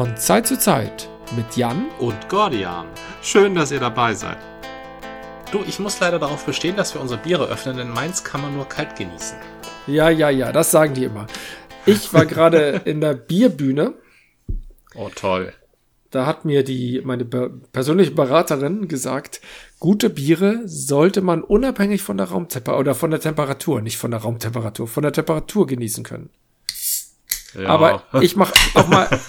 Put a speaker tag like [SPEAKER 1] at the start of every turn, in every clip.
[SPEAKER 1] Von Zeit zu Zeit mit Jan
[SPEAKER 2] und Gordian. Schön, dass ihr dabei seid. Du, ich muss leider darauf bestehen, dass wir unsere Biere öffnen, denn meins kann man nur kalt genießen.
[SPEAKER 1] Ja, ja, ja, das sagen die immer. Ich war gerade in der Bierbühne.
[SPEAKER 2] Oh, toll.
[SPEAKER 1] Da hat mir die, meine persönliche Beraterin gesagt, gute Biere sollte man unabhängig von der Raumtemperatur oder von der Temperatur, nicht von der Raumtemperatur, von der Temperatur genießen können. Ja. Aber ich mache auch mal,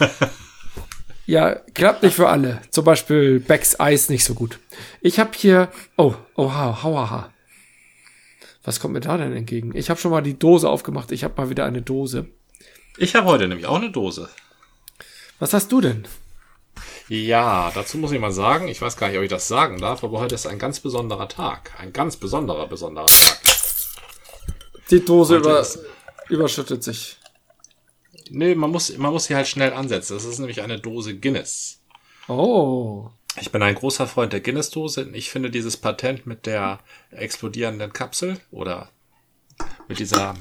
[SPEAKER 1] ja, klappt nicht für alle. Zum Beispiel Becks Eis nicht so gut. Ich habe hier, oh, oha, hauaha. Was kommt mir da denn entgegen? Ich habe schon mal die Dose aufgemacht. Ich habe mal wieder eine Dose.
[SPEAKER 2] Ich habe heute nämlich auch eine Dose.
[SPEAKER 1] Was hast du denn?
[SPEAKER 2] Ja, dazu muss ich mal sagen, ich weiß gar nicht, ob ich das sagen darf, aber heute ist ein ganz besonderer Tag. Ein ganz besonderer, besonderer Tag.
[SPEAKER 1] Die Dose über, überschüttet sich.
[SPEAKER 2] Nee, man muss, man muss sie halt schnell ansetzen. Das ist nämlich eine Dose Guinness.
[SPEAKER 1] Oh.
[SPEAKER 2] Ich bin ein großer Freund der Guinness-Dose. Ich finde dieses Patent mit der explodierenden Kapsel oder mit dieser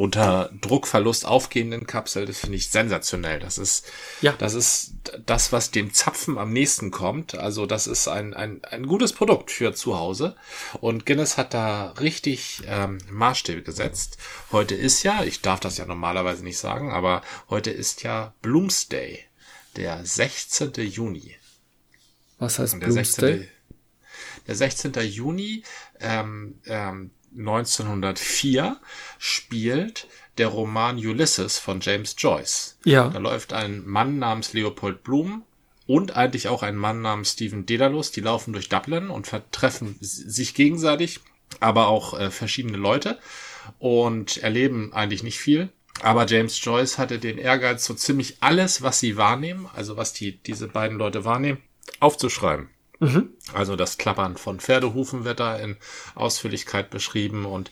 [SPEAKER 2] unter Druckverlust aufgehenden Kapsel, das finde ich sensationell. Das ist, ja. das ist das, was dem Zapfen am nächsten kommt. Also das ist ein, ein, ein gutes Produkt für zu Hause. Und Guinness hat da richtig ähm, Maßstäbe gesetzt. Heute ist ja, ich darf das ja normalerweise nicht sagen, aber heute ist ja Bloomsday, der 16. Juni.
[SPEAKER 1] Was heißt Bloomsday?
[SPEAKER 2] Der 16. Juni ähm, ähm, 1904 spielt der Roman Ulysses von James Joyce.
[SPEAKER 1] Ja.
[SPEAKER 2] Da läuft ein Mann namens Leopold Bloom und eigentlich auch ein Mann namens Stephen Dedalus. Die laufen durch Dublin und vertreffen sich gegenseitig, aber auch äh, verschiedene Leute und erleben eigentlich nicht viel. Aber James Joyce hatte den Ehrgeiz, so ziemlich alles, was sie wahrnehmen, also was die, diese beiden Leute wahrnehmen, aufzuschreiben. Mhm. Also das Klappern von Pferdehufen wird da in Ausführlichkeit beschrieben und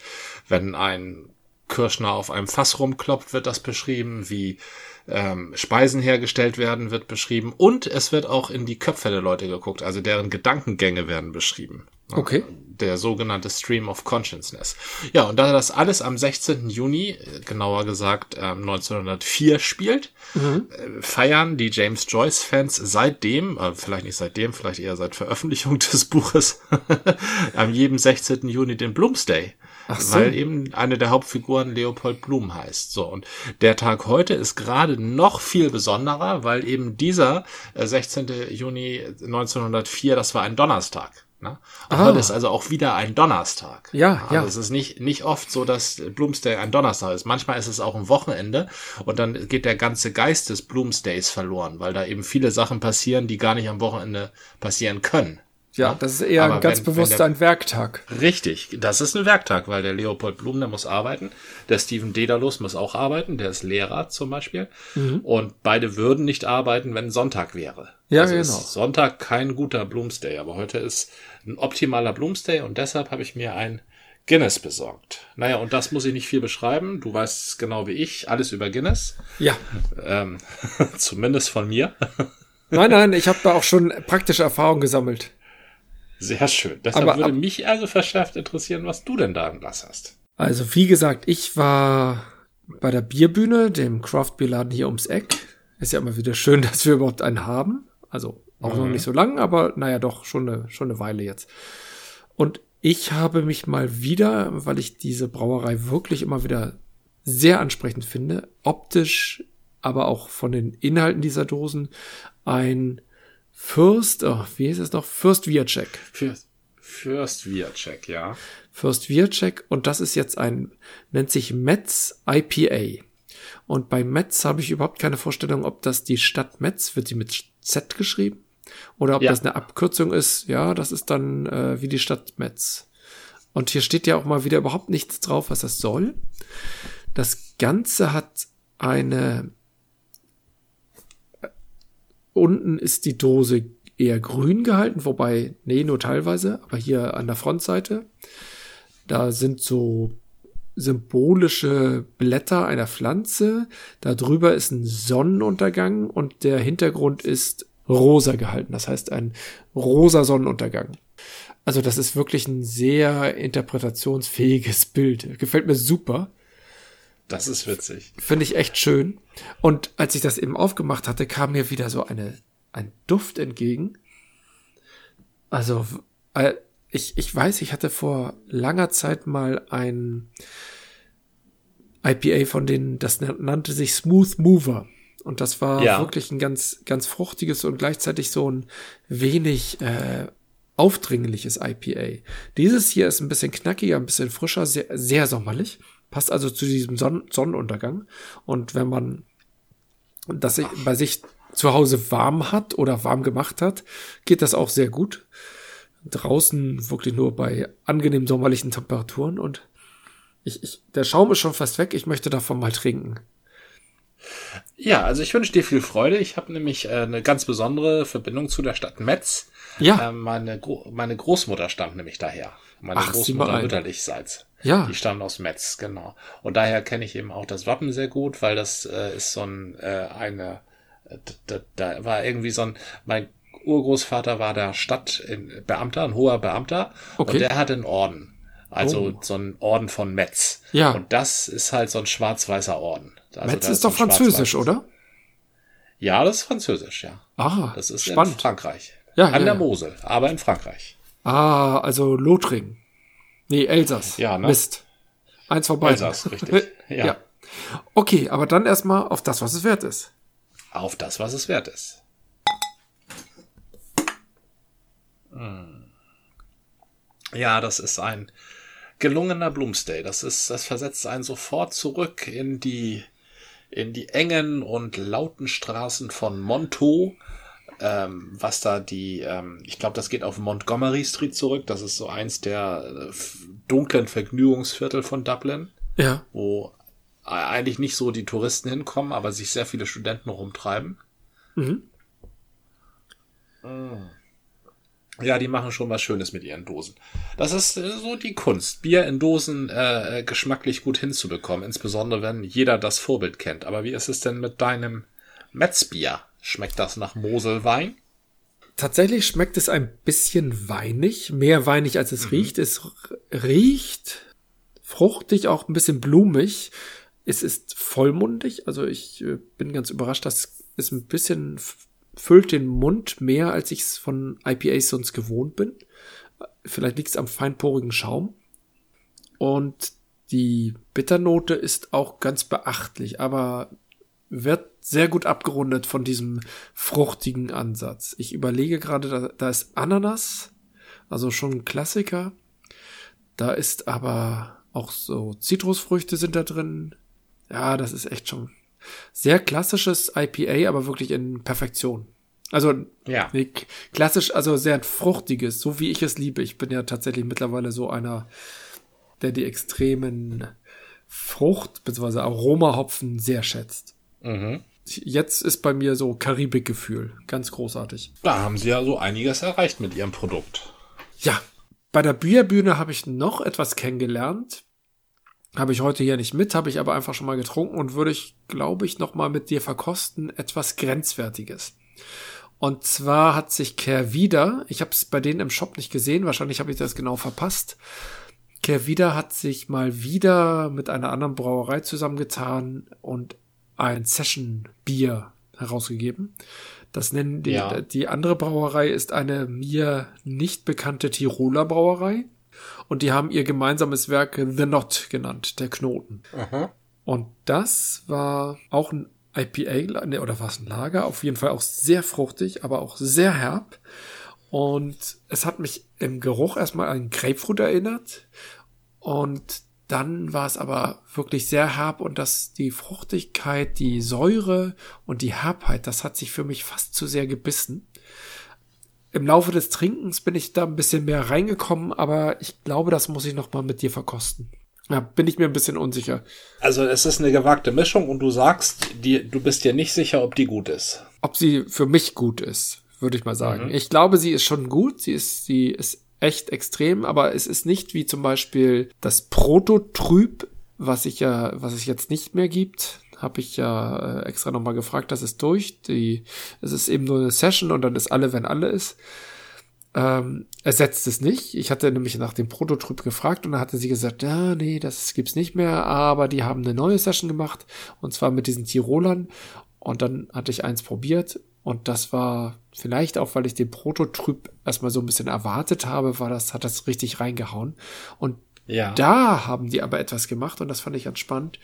[SPEAKER 2] wenn ein Kirschner auf einem Fass rumklopft, wird das beschrieben, wie ähm, Speisen hergestellt werden, wird beschrieben und es wird auch in die Köpfe der Leute geguckt, also deren Gedankengänge werden beschrieben.
[SPEAKER 1] Okay.
[SPEAKER 2] Der sogenannte Stream of Consciousness. Ja, und da das alles am 16. Juni, genauer gesagt äh, 1904 spielt, mhm. äh, feiern die James Joyce-Fans seitdem, äh, vielleicht nicht seitdem, vielleicht eher seit Veröffentlichung des Buches, am jedem 16. Juni den Bloomsday. So. Weil eben eine der Hauptfiguren Leopold Blum heißt. So, und der Tag heute ist gerade noch viel besonderer, weil eben dieser 16. Äh, Juni 1904, das war ein Donnerstag. Ne? Und ah. heute ist also auch wieder ein Donnerstag.
[SPEAKER 1] Ja, also ja.
[SPEAKER 2] Es ist nicht, nicht oft so, dass Bloomsday ein Donnerstag ist. Manchmal ist es auch ein Wochenende und dann geht der ganze Geist des Bloomsdays verloren, weil da eben viele Sachen passieren, die gar nicht am Wochenende passieren können.
[SPEAKER 1] Ja, das ist eher Aber ganz wenn, bewusst wenn der, ein Werktag.
[SPEAKER 2] Richtig, das ist ein Werktag, weil der Leopold Blum, der muss arbeiten, der Steven Dedalus muss auch arbeiten, der ist Lehrer zum Beispiel. Mhm. Und beide würden nicht arbeiten, wenn Sonntag wäre.
[SPEAKER 1] Ja,
[SPEAKER 2] also
[SPEAKER 1] genau.
[SPEAKER 2] Ist Sonntag kein guter Bloomsday, aber heute ist ein optimaler Bloomsday und deshalb habe ich mir ein Guinness besorgt. Naja, und das muss ich nicht viel beschreiben. Du weißt genau wie ich, alles über Guinness.
[SPEAKER 1] Ja.
[SPEAKER 2] Ähm, zumindest von mir.
[SPEAKER 1] nein, nein, ich habe da auch schon praktische Erfahrung gesammelt.
[SPEAKER 2] Sehr schön. Deshalb aber, würde mich also verschärft interessieren, was du denn da im Glas hast.
[SPEAKER 1] Also, wie gesagt, ich war bei der Bierbühne, dem Craft Laden hier ums Eck. Ist ja immer wieder schön, dass wir überhaupt einen haben. Also auch mhm. noch nicht so lang, aber naja, doch schon eine, schon eine Weile jetzt. Und ich habe mich mal wieder, weil ich diese Brauerei wirklich immer wieder sehr ansprechend finde, optisch, aber auch von den Inhalten dieser Dosen, ein Fürst, oh, wie hieß es noch? Fürst Wiacek.
[SPEAKER 2] Fürst, Fürst ja.
[SPEAKER 1] Fürst Wiacek und das ist jetzt ein, nennt sich Metz IPA. Und bei Metz habe ich überhaupt keine Vorstellung, ob das die Stadt Metz, wird sie mit Z geschrieben? Oder ob ja. das eine Abkürzung ist. Ja, das ist dann äh, wie die Stadt Metz. Und hier steht ja auch mal wieder überhaupt nichts drauf, was das soll. Das Ganze hat eine Unten ist die Dose eher grün gehalten, wobei, nee, nur teilweise, aber hier an der Frontseite, da sind so symbolische Blätter einer Pflanze. Da drüber ist ein Sonnenuntergang und der Hintergrund ist rosa gehalten. Das heißt ein rosa Sonnenuntergang. Also das ist wirklich ein sehr interpretationsfähiges Bild. Gefällt mir super.
[SPEAKER 2] Das ist witzig.
[SPEAKER 1] Finde ich echt schön. Und als ich das eben aufgemacht hatte, kam mir wieder so eine, ein Duft entgegen. Also, äh, ich, ich weiß, ich hatte vor langer Zeit mal ein IPA von denen, das nannte sich Smooth Mover. Und das war ja. wirklich ein ganz, ganz fruchtiges und gleichzeitig so ein wenig äh, aufdringliches IPA. Dieses hier ist ein bisschen knackiger, ein bisschen frischer, sehr, sehr sommerlich. Passt also zu diesem Son Sonnenuntergang. Und wenn man das bei sich zu Hause warm hat oder warm gemacht hat, geht das auch sehr gut. Draußen wirklich nur bei angenehm sommerlichen Temperaturen und ich, ich, der Schaum ist schon fast weg. Ich möchte davon mal trinken.
[SPEAKER 2] Ja, also ich wünsche dir viel Freude. Ich habe nämlich äh, eine ganz besondere Verbindung zu der Stadt Metz.
[SPEAKER 1] Ja.
[SPEAKER 2] Äh, meine, Gro meine Großmutter stammt nämlich daher. Meine Ach, Großmutter mütterlichseits.
[SPEAKER 1] Ja.
[SPEAKER 2] Die stammt aus Metz, genau. Und daher kenne ich eben auch das Wappen sehr gut, weil das äh, ist so ein, äh, eine, da, da war irgendwie so ein, mein Urgroßvater war der Stadtbeamter, ein hoher Beamter, okay. und der hatte einen Orden. Also oh. so ein Orden von Metz.
[SPEAKER 1] Ja.
[SPEAKER 2] Und das ist halt so ein schwarz-weißer Orden.
[SPEAKER 1] Also Metz ist doch französisch, oder?
[SPEAKER 2] Ja, das ist französisch, ja.
[SPEAKER 1] Ah,
[SPEAKER 2] das ist
[SPEAKER 1] spannend.
[SPEAKER 2] in Frankreich.
[SPEAKER 1] Ja,
[SPEAKER 2] An
[SPEAKER 1] ja,
[SPEAKER 2] der
[SPEAKER 1] ja.
[SPEAKER 2] Mosel, aber in Frankreich.
[SPEAKER 1] Ah, also Lothringen. Nee, Elsass.
[SPEAKER 2] Ja, ne?
[SPEAKER 1] Mist. Eins vorbei.
[SPEAKER 2] Elsass, richtig. Ja.
[SPEAKER 1] ja. Okay, aber dann erstmal auf das, was es wert ist.
[SPEAKER 2] Auf das, was es wert ist. Hm. Ja, das ist ein gelungener Bloomsday. Das ist, das versetzt einen sofort zurück in die, in die engen und lauten Straßen von Montauk. Ähm, was da die, ähm, ich glaube, das geht auf Montgomery Street zurück. Das ist so eins der äh, dunklen Vergnügungsviertel von Dublin.
[SPEAKER 1] Ja.
[SPEAKER 2] Wo eigentlich nicht so die Touristen hinkommen, aber sich sehr viele Studenten rumtreiben.
[SPEAKER 1] Mhm.
[SPEAKER 2] Mm. Ja, die machen schon was Schönes mit ihren Dosen. Das ist äh, so die Kunst, Bier in Dosen äh, geschmacklich gut hinzubekommen, insbesondere wenn jeder das Vorbild kennt. Aber wie ist es denn mit deinem Metzbier? Schmeckt das nach Moselwein?
[SPEAKER 1] Tatsächlich schmeckt es ein bisschen weinig, mehr weinig als es mhm. riecht. Es riecht fruchtig, auch ein bisschen blumig. Es ist vollmundig, also ich äh, bin ganz überrascht, dass es ein bisschen füllt den Mund mehr, als ich es von IPAs sonst gewohnt bin. Vielleicht liegt es am feinporigen Schaum. Und die Bitternote ist auch ganz beachtlich, aber wird sehr gut abgerundet von diesem fruchtigen Ansatz. Ich überlege gerade, da, da ist Ananas, also schon ein Klassiker. Da ist aber auch so Zitrusfrüchte sind da drin. Ja, das ist echt schon sehr klassisches IPA, aber wirklich in Perfektion. Also
[SPEAKER 2] ja.
[SPEAKER 1] klassisch, also sehr fruchtiges, so wie ich es liebe. Ich bin ja tatsächlich mittlerweile so einer, der die extremen Frucht- bzw. Aromahopfen sehr schätzt.
[SPEAKER 2] Mhm.
[SPEAKER 1] Jetzt ist bei mir so Karibikgefühl. Ganz großartig.
[SPEAKER 2] Da haben sie ja so einiges erreicht mit ihrem Produkt.
[SPEAKER 1] Ja. Bei der Bierbühne habe ich noch etwas kennengelernt. Habe ich heute hier nicht mit, habe ich aber einfach schon mal getrunken und würde ich, glaube ich, noch mal mit dir verkosten. Etwas Grenzwertiges. Und zwar hat sich Kehrwieder, ich habe es bei denen im Shop nicht gesehen, wahrscheinlich habe ich das genau verpasst. Kehrwieder hat sich mal wieder mit einer anderen Brauerei zusammengetan und ein Session Bier herausgegeben. Das nennen die, ja. die andere Brauerei ist eine mir nicht bekannte Tiroler Brauerei. Und die haben ihr gemeinsames Werk The Knot genannt, der Knoten.
[SPEAKER 2] Aha.
[SPEAKER 1] Und das war auch ein IPA, ne, oder war es ein Lager? Auf jeden Fall auch sehr fruchtig, aber auch sehr herb. Und es hat mich im Geruch erstmal an Grapefruit erinnert. Und dann war es aber wirklich sehr herb und das, die Fruchtigkeit, die Säure und die Herbheit, das hat sich für mich fast zu sehr gebissen. Im Laufe des Trinkens bin ich da ein bisschen mehr reingekommen, aber ich glaube, das muss ich noch mal mit dir verkosten. Ja, bin ich mir ein bisschen unsicher.
[SPEAKER 2] Also es ist eine gewagte Mischung und du sagst, die, du bist dir nicht sicher, ob die gut ist.
[SPEAKER 1] Ob sie für mich gut ist, würde ich mal sagen. Mhm. Ich glaube, sie ist schon gut. Sie ist, sie ist echt extrem, aber es ist nicht wie zum Beispiel das Prototrüb, was ich ja, was es jetzt nicht mehr gibt. Habe ich ja äh, extra nochmal gefragt, das ist durch. Die, es ist eben nur eine Session und dann ist alle, wenn alle ist. ähm, ersetzt es nicht. Ich hatte nämlich nach dem Prototyp gefragt und da hatte sie gesagt, ja, nee, das gibt's nicht mehr, aber die haben eine neue Session gemacht und zwar mit diesen Tirolern und dann hatte ich eins probiert und das war vielleicht auch, weil ich den Prototyp erstmal so ein bisschen erwartet habe, war das, hat das richtig reingehauen. Und ja. da haben die aber etwas gemacht und das fand ich ganz spannend.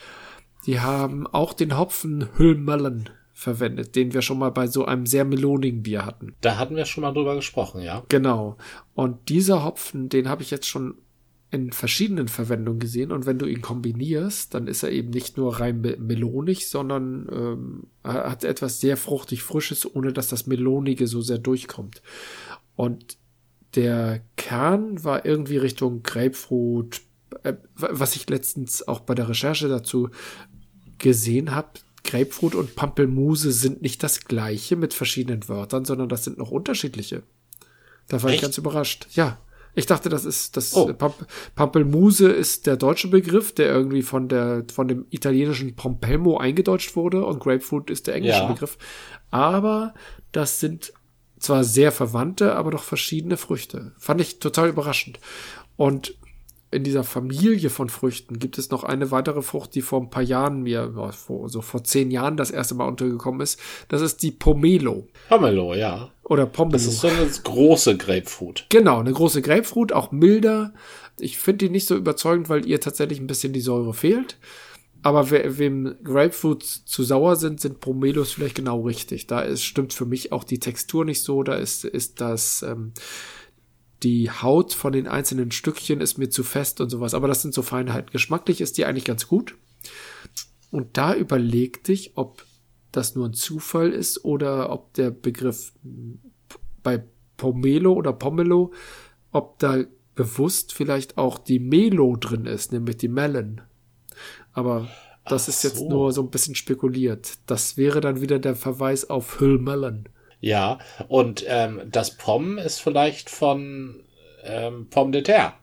[SPEAKER 1] Die haben auch den Hopfen Hüllmellen verwendet, den wir schon mal bei so einem sehr melonigen Bier hatten.
[SPEAKER 2] Da hatten wir schon mal drüber gesprochen, ja.
[SPEAKER 1] Genau. Und dieser Hopfen, den habe ich jetzt schon in verschiedenen Verwendungen gesehen und wenn du ihn kombinierst, dann ist er eben nicht nur rein melonig, sondern ähm, hat etwas sehr fruchtig Frisches, ohne dass das Melonige so sehr durchkommt. Und der Kern war irgendwie Richtung Grapefruit, äh, was ich letztens auch bei der Recherche dazu gesehen habe. Grapefruit und Pampelmuse sind nicht das gleiche mit verschiedenen Wörtern, sondern das sind noch unterschiedliche. Da war Echt? ich ganz überrascht. Ja. Ich dachte, das ist das oh. Pamp Pampelmuse ist der deutsche Begriff, der irgendwie von der von dem italienischen Pompelmo eingedeutscht wurde und Grapefruit ist der englische ja. Begriff. Aber das sind zwar sehr verwandte, aber doch verschiedene Früchte. Fand ich total überraschend. Und in dieser Familie von Früchten gibt es noch eine weitere Frucht, die vor ein paar Jahren mir, vor, so vor zehn Jahren das erste Mal untergekommen ist. Das ist die Pomelo.
[SPEAKER 2] Pomelo, ja.
[SPEAKER 1] Oder Pomelo.
[SPEAKER 2] Das ist so eine große Grapefruit.
[SPEAKER 1] Genau, eine große Grapefruit, auch milder. Ich finde die nicht so überzeugend, weil ihr tatsächlich ein bisschen die Säure fehlt. Aber we wem Grapefruits zu sauer sind, sind Pomelos vielleicht genau richtig. Da ist, stimmt für mich auch die Textur nicht so. Da ist, ist das, ähm, die Haut von den einzelnen Stückchen ist mir zu fest und sowas. Aber das sind so Feinheiten. Geschmacklich ist die eigentlich ganz gut. Und da überlegte ich, ob das nur ein Zufall ist oder ob der Begriff bei Pomelo oder Pomelo, ob da bewusst vielleicht auch die Melo drin ist, nämlich die Melon. Aber das Ach ist jetzt so. nur so ein bisschen spekuliert. Das wäre dann wieder der Verweis auf Hüllmelon.
[SPEAKER 2] Ja, und ähm, das Pom ist vielleicht von ähm, Pomme de terre.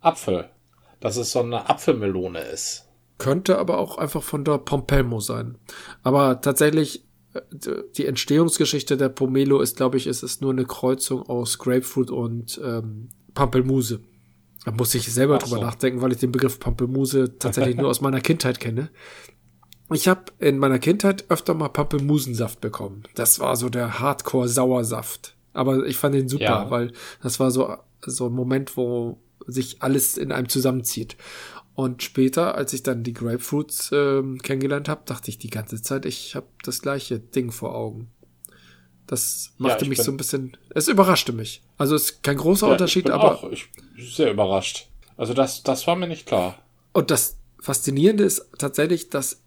[SPEAKER 2] Apfel. Dass es so eine Apfelmelone ist.
[SPEAKER 1] Könnte aber auch einfach von der Pompelmo sein. Aber tatsächlich, äh, die Entstehungsgeschichte der Pomelo ist, glaube ich, ist es nur eine Kreuzung aus Grapefruit und ähm, Pampelmuse. Da muss ich selber Ach drüber so. nachdenken, weil ich den Begriff Pampelmuse tatsächlich nur aus meiner Kindheit kenne. Ich habe in meiner Kindheit öfter mal Pampelmusensaft bekommen. Das war so der Hardcore-Sauersaft. Aber ich fand den super, ja. weil das war so, so ein Moment, wo sich alles in einem zusammenzieht. Und später, als ich dann die Grapefruits äh, kennengelernt habe, dachte ich die ganze Zeit, ich habe das gleiche Ding vor Augen. Das machte ja, mich so ein bisschen, es überraschte mich. Also es ist kein großer ja, Unterschied, aber.
[SPEAKER 2] Auch, ich bin sehr überrascht. Also das, das war mir nicht klar.
[SPEAKER 1] Und das Faszinierende ist tatsächlich, dass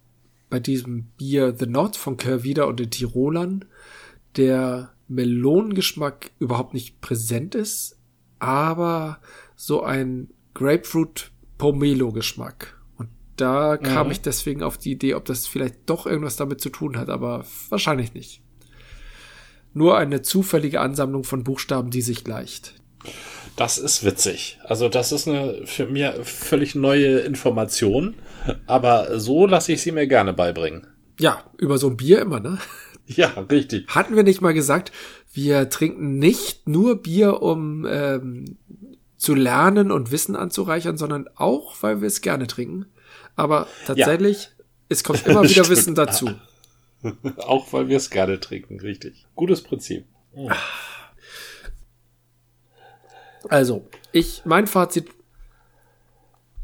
[SPEAKER 1] bei diesem Bier The Knot von Kervida und den Tirolern der Melonengeschmack überhaupt nicht präsent ist, aber so ein Grapefruit Pomelo Geschmack. Und da kam mhm. ich deswegen auf die Idee, ob das vielleicht doch irgendwas damit zu tun hat, aber wahrscheinlich nicht. Nur eine zufällige Ansammlung von Buchstaben, die sich gleicht.
[SPEAKER 2] Das ist witzig. Also das ist eine für mich völlig neue Information. Aber so lasse ich sie mir gerne beibringen.
[SPEAKER 1] Ja, über so ein Bier immer, ne?
[SPEAKER 2] Ja, richtig.
[SPEAKER 1] Hatten wir nicht mal gesagt, wir trinken nicht nur Bier, um ähm, zu lernen und Wissen anzureichern, sondern auch, weil wir es gerne trinken. Aber tatsächlich, ja. es kommt immer wieder Wissen dazu.
[SPEAKER 2] auch weil wir es gerne trinken, richtig. Gutes Prinzip.
[SPEAKER 1] Also, ich, mein Fazit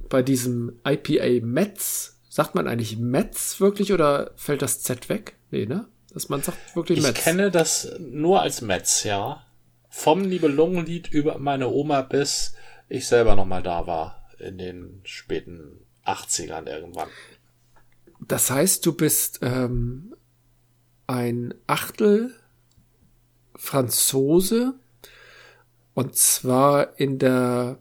[SPEAKER 1] bei diesem IPA Metz, sagt man eigentlich Metz wirklich oder fällt das Z weg? Nee, ne? Dass man sagt wirklich
[SPEAKER 2] ich Metz. Ich kenne das nur als Metz, ja. Vom Nibelungenlied über meine Oma bis ich selber nochmal da war. In den späten 80ern irgendwann.
[SPEAKER 1] Das heißt, du bist ähm, ein Achtel Franzose und zwar in der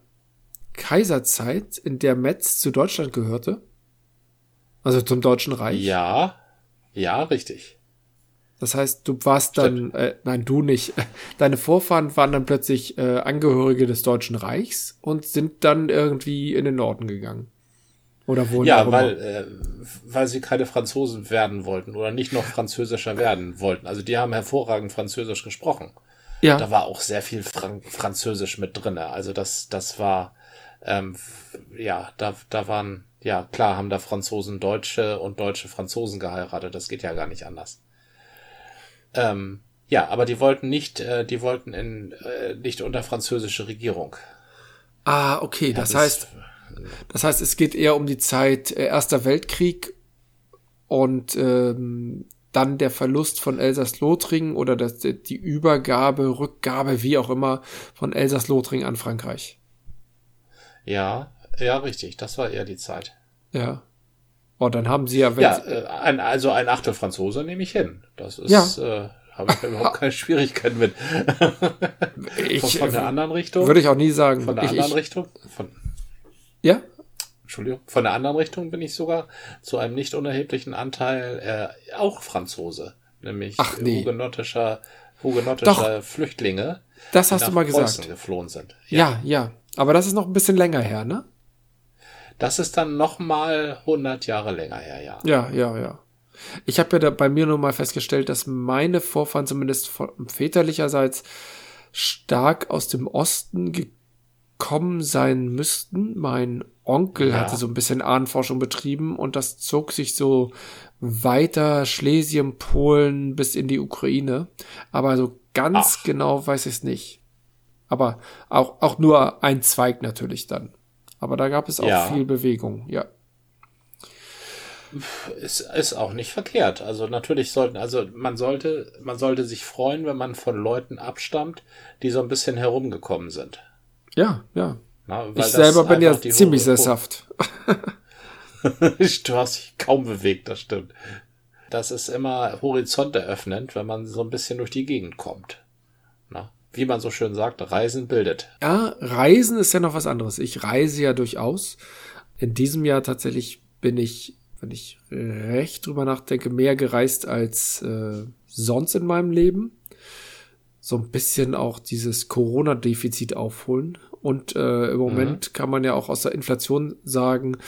[SPEAKER 1] Kaiserzeit, in der Metz zu Deutschland gehörte? Also zum Deutschen Reich?
[SPEAKER 2] Ja, ja, richtig.
[SPEAKER 1] Das heißt, du warst dann, äh, nein, du nicht. Deine Vorfahren waren dann plötzlich äh, Angehörige des Deutschen Reichs und sind dann irgendwie in den Norden gegangen. Oder wohl?
[SPEAKER 2] Ja, weil, äh, weil sie keine Franzosen werden wollten oder nicht noch französischer werden wollten. Also die haben hervorragend Französisch gesprochen. Ja. Da war auch sehr viel Fran Französisch mit drinne. Also das, das war, ähm, ja, da, da waren, ja, klar haben da Franzosen Deutsche und Deutsche Franzosen geheiratet. Das geht ja gar nicht anders. Ähm, ja, aber die wollten nicht, äh, die wollten in, äh, nicht unter französische Regierung.
[SPEAKER 1] Ah, okay, das, das heißt, das heißt, es geht eher um die Zeit äh, Erster Weltkrieg und ähm, dann der Verlust von Elsass-Lothringen oder das, die Übergabe, Rückgabe, wie auch immer, von Elsass-Lothringen an Frankreich.
[SPEAKER 2] Ja, ja, richtig. Das war eher die Zeit.
[SPEAKER 1] Ja. Oh, dann haben sie ja,
[SPEAKER 2] wenn ja, äh, ein, also ein Achtel Franzose nehme ich hin. Das ist, ja. äh, habe ich überhaupt keine Schwierigkeiten mit.
[SPEAKER 1] ich,
[SPEAKER 2] von, von der anderen Richtung?
[SPEAKER 1] Würde ich auch nie sagen.
[SPEAKER 2] Von der
[SPEAKER 1] ich,
[SPEAKER 2] anderen ich, Richtung? Von,
[SPEAKER 1] ja?
[SPEAKER 2] Entschuldigung. Von der anderen Richtung bin ich sogar zu einem nicht unerheblichen Anteil äh, auch Franzose. Nämlich
[SPEAKER 1] Ach, nee.
[SPEAKER 2] hugenottischer, hugenottischer Flüchtlinge.
[SPEAKER 1] Das hast du mal gesagt.
[SPEAKER 2] geflohen sind.
[SPEAKER 1] Ja. ja, ja. Aber das ist noch ein bisschen länger her, ne?
[SPEAKER 2] Das ist dann noch mal 100 Jahre länger her, ja.
[SPEAKER 1] Ja, ja, ja. Ich habe ja da bei mir nur mal festgestellt, dass meine Vorfahren zumindest väterlicherseits stark aus dem Osten gekommen sein müssten. Mein Onkel ja. hatte so ein bisschen Ahnenforschung betrieben und das zog sich so weiter Schlesien, Polen bis in die Ukraine. Aber so ganz Ach. genau weiß ich es nicht. Aber auch, auch nur ein Zweig natürlich dann. Aber da gab es auch ja. viel Bewegung, ja
[SPEAKER 2] ist, ist auch nicht verkehrt. Also natürlich sollten, also man sollte, man sollte sich freuen, wenn man von Leuten abstammt, die so ein bisschen herumgekommen sind.
[SPEAKER 1] Ja, ja. Na, ich selber bin ja ziemlich sesshaft.
[SPEAKER 2] du hast dich kaum bewegt, das stimmt. Das ist immer Horizont eröffnend, wenn man so ein bisschen durch die Gegend kommt. Na, wie man so schön sagt, Reisen bildet.
[SPEAKER 1] Ja, Reisen ist ja noch was anderes. Ich reise ja durchaus. In diesem Jahr tatsächlich bin ich wenn ich recht drüber nachdenke, mehr gereist als äh, sonst in meinem Leben. So ein bisschen auch dieses Corona-Defizit aufholen. Und äh, im Moment mhm. kann man ja auch aus der Inflation sagen,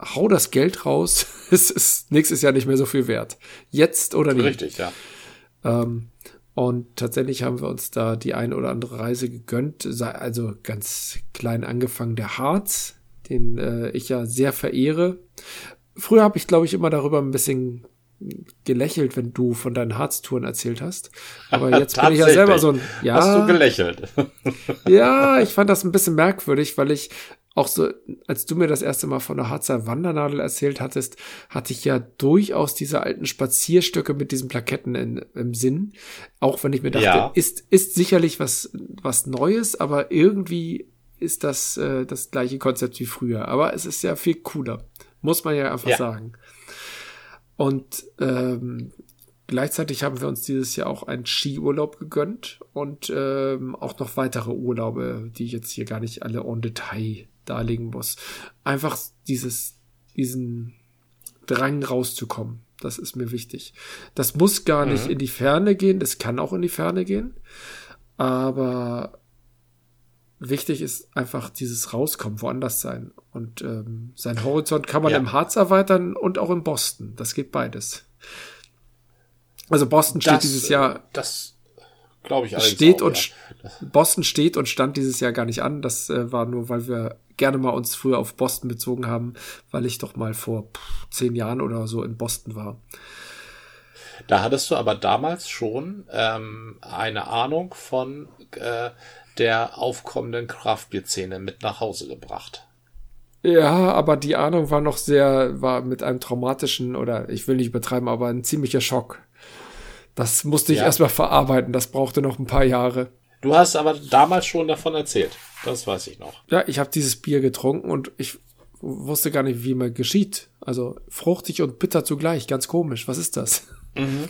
[SPEAKER 1] hau das Geld raus, es ist nächstes Jahr nicht mehr so viel wert. Jetzt oder nicht.
[SPEAKER 2] Richtig, ja.
[SPEAKER 1] Ähm, und tatsächlich haben wir uns da die eine oder andere Reise gegönnt. Also ganz klein angefangen der Harz, den äh, ich ja sehr verehre. Früher habe ich, glaube ich, immer darüber ein bisschen gelächelt, wenn du von deinen Harztouren erzählt hast. Aber jetzt bin ich ja selber so ein. Ja,
[SPEAKER 2] hast du gelächelt?
[SPEAKER 1] ja, ich fand das ein bisschen merkwürdig, weil ich auch so, als du mir das erste Mal von der Harzer Wandernadel erzählt hattest, hatte ich ja durchaus diese alten Spazierstücke mit diesen Plaketten in, im Sinn. Auch wenn ich mir dachte, ja. ist, ist sicherlich was, was Neues, aber irgendwie ist das äh, das gleiche Konzept wie früher. Aber es ist ja viel cooler. Muss man ja einfach ja. sagen. Und ähm, gleichzeitig haben wir uns dieses Jahr auch einen Skiurlaub gegönnt und ähm, auch noch weitere Urlaube, die ich jetzt hier gar nicht alle en Detail darlegen muss. Einfach dieses, diesen Drang rauszukommen. Das ist mir wichtig. Das muss gar nicht mhm. in die Ferne gehen, das kann auch in die Ferne gehen. Aber wichtig ist einfach dieses Rauskommen, woanders sein. Und ähm, sein Horizont kann man ja. im Harz erweitern und auch in Boston. Das geht beides. Also Boston steht das, dieses Jahr.
[SPEAKER 2] Das glaube ich
[SPEAKER 1] steht auch, und ja. Boston steht und stand dieses Jahr gar nicht an. Das äh, war nur, weil wir gerne mal uns früher auf Boston bezogen haben, weil ich doch mal vor pff, zehn Jahren oder so in Boston war.
[SPEAKER 2] Da hattest du aber damals schon ähm, eine Ahnung von äh, der aufkommenden Craftbeer-Szene mit nach Hause gebracht.
[SPEAKER 1] Ja, aber die Ahnung war noch sehr, war mit einem traumatischen oder ich will nicht übertreiben, aber ein ziemlicher Schock. Das musste ich ja. erstmal verarbeiten, das brauchte noch ein paar Jahre.
[SPEAKER 2] Du hast aber damals schon davon erzählt, das weiß ich noch.
[SPEAKER 1] Ja, ich habe dieses Bier getrunken und ich wusste gar nicht, wie man geschieht. Also fruchtig und bitter zugleich, ganz komisch. Was ist das? Mhm.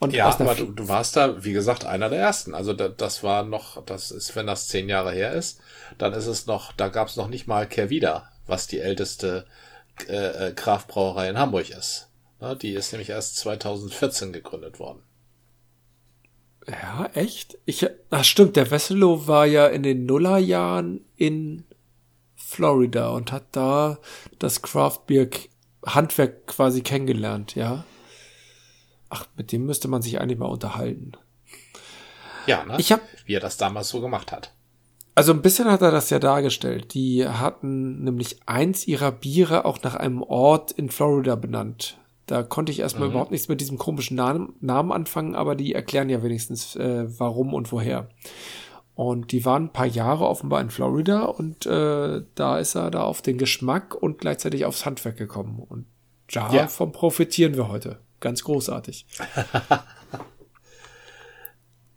[SPEAKER 2] Und ja, aber du, du warst da, wie gesagt, einer der ersten. Also da, das war noch, das ist, wenn das zehn Jahre her ist, dann ist es noch, da gab es noch nicht mal Kehrwieder, was die älteste äh, äh, Kraftbrauerei in Hamburg ist. Na, die ist nämlich erst 2014 gegründet worden.
[SPEAKER 1] Ja, echt? Ich, ach stimmt, der Wesselow war ja in den Nullerjahren in Florida und hat da das Craftbeer Handwerk quasi kennengelernt, ja. Ach, mit dem müsste man sich eigentlich mal unterhalten.
[SPEAKER 2] Ja, ne?
[SPEAKER 1] Ich hab,
[SPEAKER 2] wie er das damals so gemacht hat.
[SPEAKER 1] Also ein bisschen hat er das ja dargestellt. Die hatten nämlich eins ihrer Biere auch nach einem Ort in Florida benannt. Da konnte ich erstmal mhm. überhaupt nichts mit diesem komischen Namen, Namen anfangen, aber die erklären ja wenigstens, äh, warum und woher. Und die waren ein paar Jahre offenbar in Florida und äh, da ist er da auf den Geschmack und gleichzeitig aufs Handwerk gekommen. Und ja, ja. profitieren wir heute. Ganz großartig.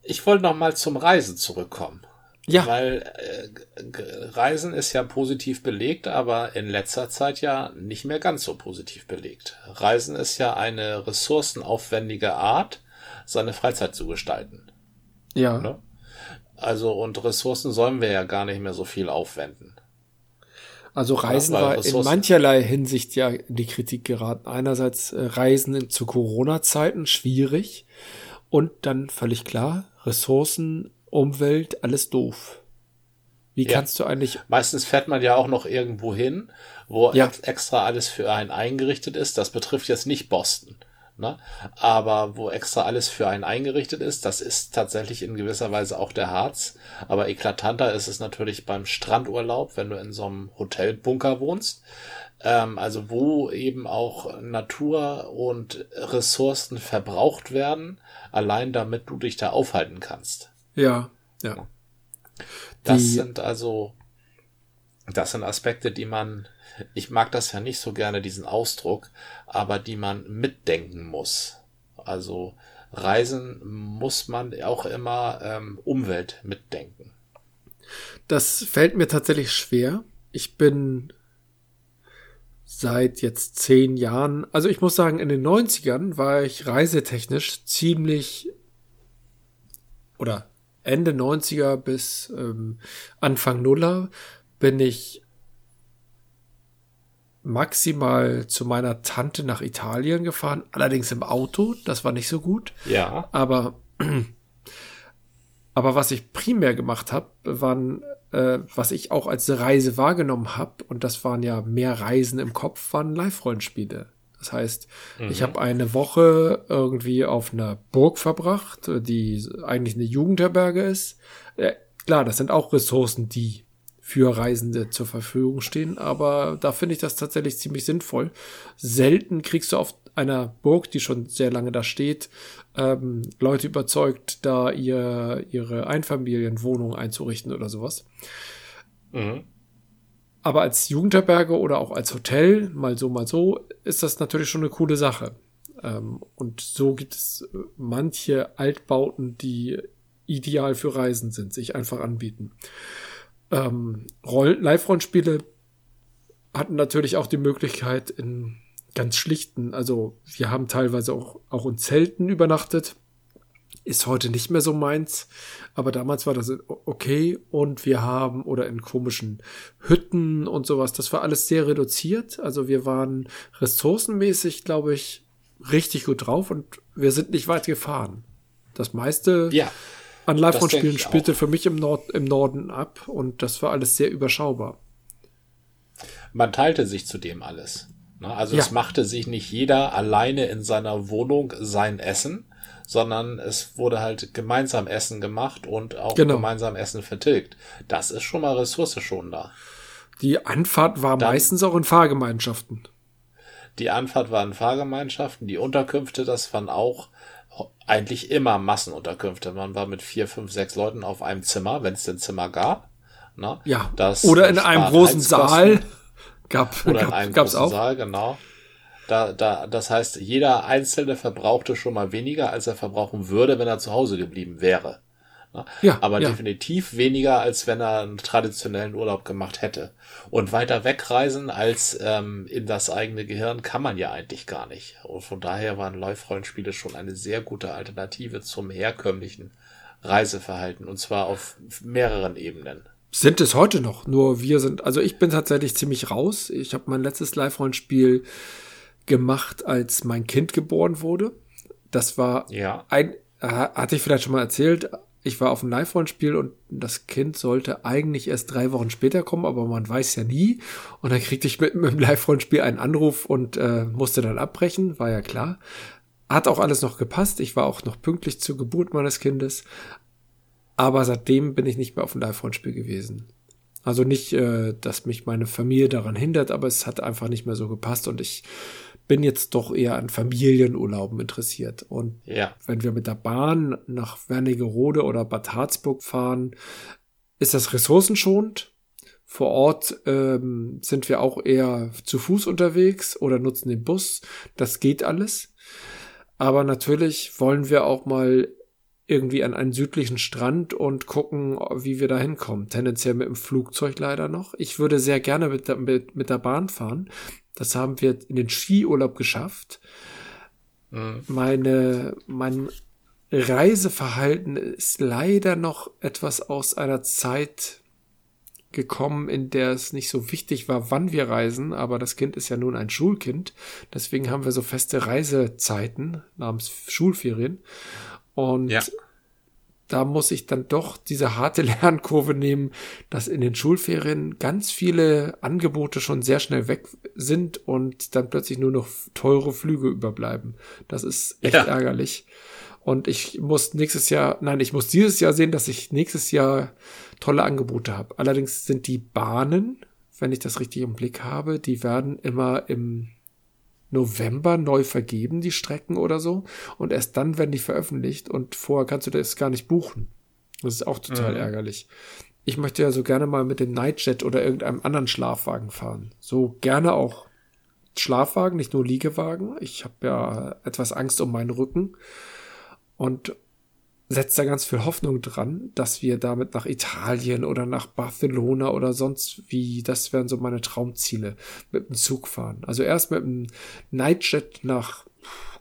[SPEAKER 2] ich wollte noch mal zum Reisen zurückkommen. Ja. Weil äh, Reisen ist ja positiv belegt, aber in letzter Zeit ja nicht mehr ganz so positiv belegt. Reisen ist ja eine ressourcenaufwendige Art, seine Freizeit zu gestalten.
[SPEAKER 1] Ja. Ne?
[SPEAKER 2] Also, und Ressourcen sollen wir ja gar nicht mehr so viel aufwenden.
[SPEAKER 1] Also Reisen war in mancherlei Hinsicht ja in die Kritik geraten. Einerseits äh, Reisen zu Corona-Zeiten schwierig und dann völlig klar, Ressourcen Umwelt, alles doof. Wie ja. kannst du eigentlich.
[SPEAKER 2] Meistens fährt man ja auch noch irgendwo hin, wo ja. extra alles für einen eingerichtet ist. Das betrifft jetzt nicht Boston. Ne? Aber wo extra alles für einen eingerichtet ist, das ist tatsächlich in gewisser Weise auch der Harz. Aber eklatanter ist es natürlich beim Strandurlaub, wenn du in so einem Hotelbunker wohnst. Ähm, also wo eben auch Natur und Ressourcen verbraucht werden, allein damit du dich da aufhalten kannst.
[SPEAKER 1] Ja, ja.
[SPEAKER 2] Das die, sind also, das sind Aspekte, die man, ich mag das ja nicht so gerne, diesen Ausdruck, aber die man mitdenken muss. Also Reisen muss man auch immer ähm, Umwelt mitdenken.
[SPEAKER 1] Das fällt mir tatsächlich schwer. Ich bin seit jetzt zehn Jahren, also ich muss sagen, in den 90ern war ich reisetechnisch ziemlich oder Ende 90er bis ähm, Anfang Nuller bin ich maximal zu meiner Tante nach Italien gefahren, allerdings im Auto, das war nicht so gut.
[SPEAKER 2] Ja.
[SPEAKER 1] Aber, aber was ich primär gemacht habe, waren, äh, was ich auch als Reise wahrgenommen habe, und das waren ja mehr Reisen im Kopf, waren Live-Rollenspiele. Das heißt, mhm. ich habe eine Woche irgendwie auf einer Burg verbracht, die eigentlich eine Jugendherberge ist. Äh, klar, das sind auch Ressourcen, die für Reisende zur Verfügung stehen, aber da finde ich das tatsächlich ziemlich sinnvoll. Selten kriegst du auf einer Burg, die schon sehr lange da steht, ähm, Leute überzeugt, da ihr, ihre Einfamilienwohnung einzurichten oder sowas. Mhm. Aber als Jugendherberge oder auch als Hotel, mal so, mal so, ist das natürlich schon eine coole Sache. Ähm, und so gibt es äh, manche Altbauten, die ideal für Reisen sind, sich einfach anbieten. Ähm, Live-Rollenspiele hatten natürlich auch die Möglichkeit in ganz schlichten, also wir haben teilweise auch, auch in Zelten übernachtet. Ist heute nicht mehr so meins, aber damals war das okay. Und wir haben oder in komischen Hütten und sowas, das war alles sehr reduziert, also wir waren ressourcenmäßig, glaube ich, richtig gut drauf und wir sind nicht weit gefahren. Das meiste
[SPEAKER 2] ja,
[SPEAKER 1] an Live-Spielen spielte für mich im, Nord im Norden ab und das war alles sehr überschaubar.
[SPEAKER 2] Man teilte sich zudem alles. Ne? Also ja. es machte sich nicht jeder alleine in seiner Wohnung sein Essen, sondern es wurde halt gemeinsam Essen gemacht und auch genau. gemeinsam Essen vertilgt. Das ist schon mal ressourceschonender.
[SPEAKER 1] Die Anfahrt war Dann, meistens auch in Fahrgemeinschaften.
[SPEAKER 2] Die Anfahrt war in Fahrgemeinschaften, die Unterkünfte, das waren auch eigentlich immer Massenunterkünfte. Man war mit vier, fünf, sechs Leuten auf einem Zimmer, wenn es denn Zimmer gab.
[SPEAKER 1] Na, ja. Das Oder in einem großen Saal.
[SPEAKER 2] Gab, Oder gab, in einem großen auch. Saal, genau. Da, da, das heißt, jeder Einzelne verbrauchte schon mal weniger, als er verbrauchen würde, wenn er zu Hause geblieben wäre. Ja, aber ja. definitiv weniger, als wenn er einen traditionellen Urlaub gemacht hätte. Und weiter wegreisen als ähm, in das eigene Gehirn kann man ja eigentlich gar nicht. Und von daher waren Live-Rollenspiele schon eine sehr gute Alternative zum herkömmlichen Reiseverhalten. Und zwar auf mehreren Ebenen.
[SPEAKER 1] Sind es heute noch, nur wir sind, also ich bin tatsächlich ziemlich raus. Ich habe mein letztes Live-Rollenspiel gemacht, als mein Kind geboren wurde. Das war
[SPEAKER 2] ja.
[SPEAKER 1] ein, äh, hatte ich vielleicht schon mal erzählt, ich war auf einem Live-Rollenspiel und das Kind sollte eigentlich erst drei Wochen später kommen, aber man weiß ja nie. Und dann kriegte ich mit, mit dem Live-Rollenspiel einen Anruf und äh, musste dann abbrechen, war ja klar. Hat auch alles noch gepasst. Ich war auch noch pünktlich zur Geburt meines Kindes. Aber seitdem bin ich nicht mehr auf dem Live-Rollenspiel gewesen. Also nicht, äh, dass mich meine Familie daran hindert, aber es hat einfach nicht mehr so gepasst und ich bin jetzt doch eher an Familienurlauben interessiert. Und
[SPEAKER 2] ja.
[SPEAKER 1] wenn wir mit der Bahn nach Wernigerode oder Bad Harzburg fahren, ist das ressourcenschonend. Vor Ort ähm, sind wir auch eher zu Fuß unterwegs oder nutzen den Bus. Das geht alles. Aber natürlich wollen wir auch mal irgendwie an einen südlichen Strand und gucken, wie wir da hinkommen. Tendenziell mit dem Flugzeug leider noch. Ich würde sehr gerne mit der, mit, mit der Bahn fahren. Das haben wir in den Skiurlaub geschafft. Mhm. Meine, mein Reiseverhalten ist leider noch etwas aus einer Zeit gekommen, in der es nicht so wichtig war, wann wir reisen, aber das Kind ist ja nun ein Schulkind. Deswegen haben wir so feste Reisezeiten namens Schulferien. Und ja. da muss ich dann doch diese harte Lernkurve nehmen, dass in den Schulferien ganz viele Angebote schon sehr schnell weg sind und dann plötzlich nur noch teure Flüge überbleiben. Das ist echt ja. ärgerlich. Und ich muss nächstes Jahr, nein, ich muss dieses Jahr sehen, dass ich nächstes Jahr tolle Angebote habe. Allerdings sind die Bahnen, wenn ich das richtig im Blick habe, die werden immer im November neu vergeben, die Strecken oder so. Und erst dann werden die veröffentlicht und vorher kannst du das gar nicht buchen. Das ist auch total mhm. ärgerlich. Ich möchte ja so gerne mal mit dem Nightjet oder irgendeinem anderen Schlafwagen fahren. So gerne auch Schlafwagen, nicht nur Liegewagen. Ich habe ja etwas Angst um meinen Rücken und setzt da ganz viel Hoffnung dran, dass wir damit nach Italien oder nach Barcelona oder sonst wie, das wären so meine Traumziele, mit dem Zug fahren. Also erst mit dem Nightjet nach,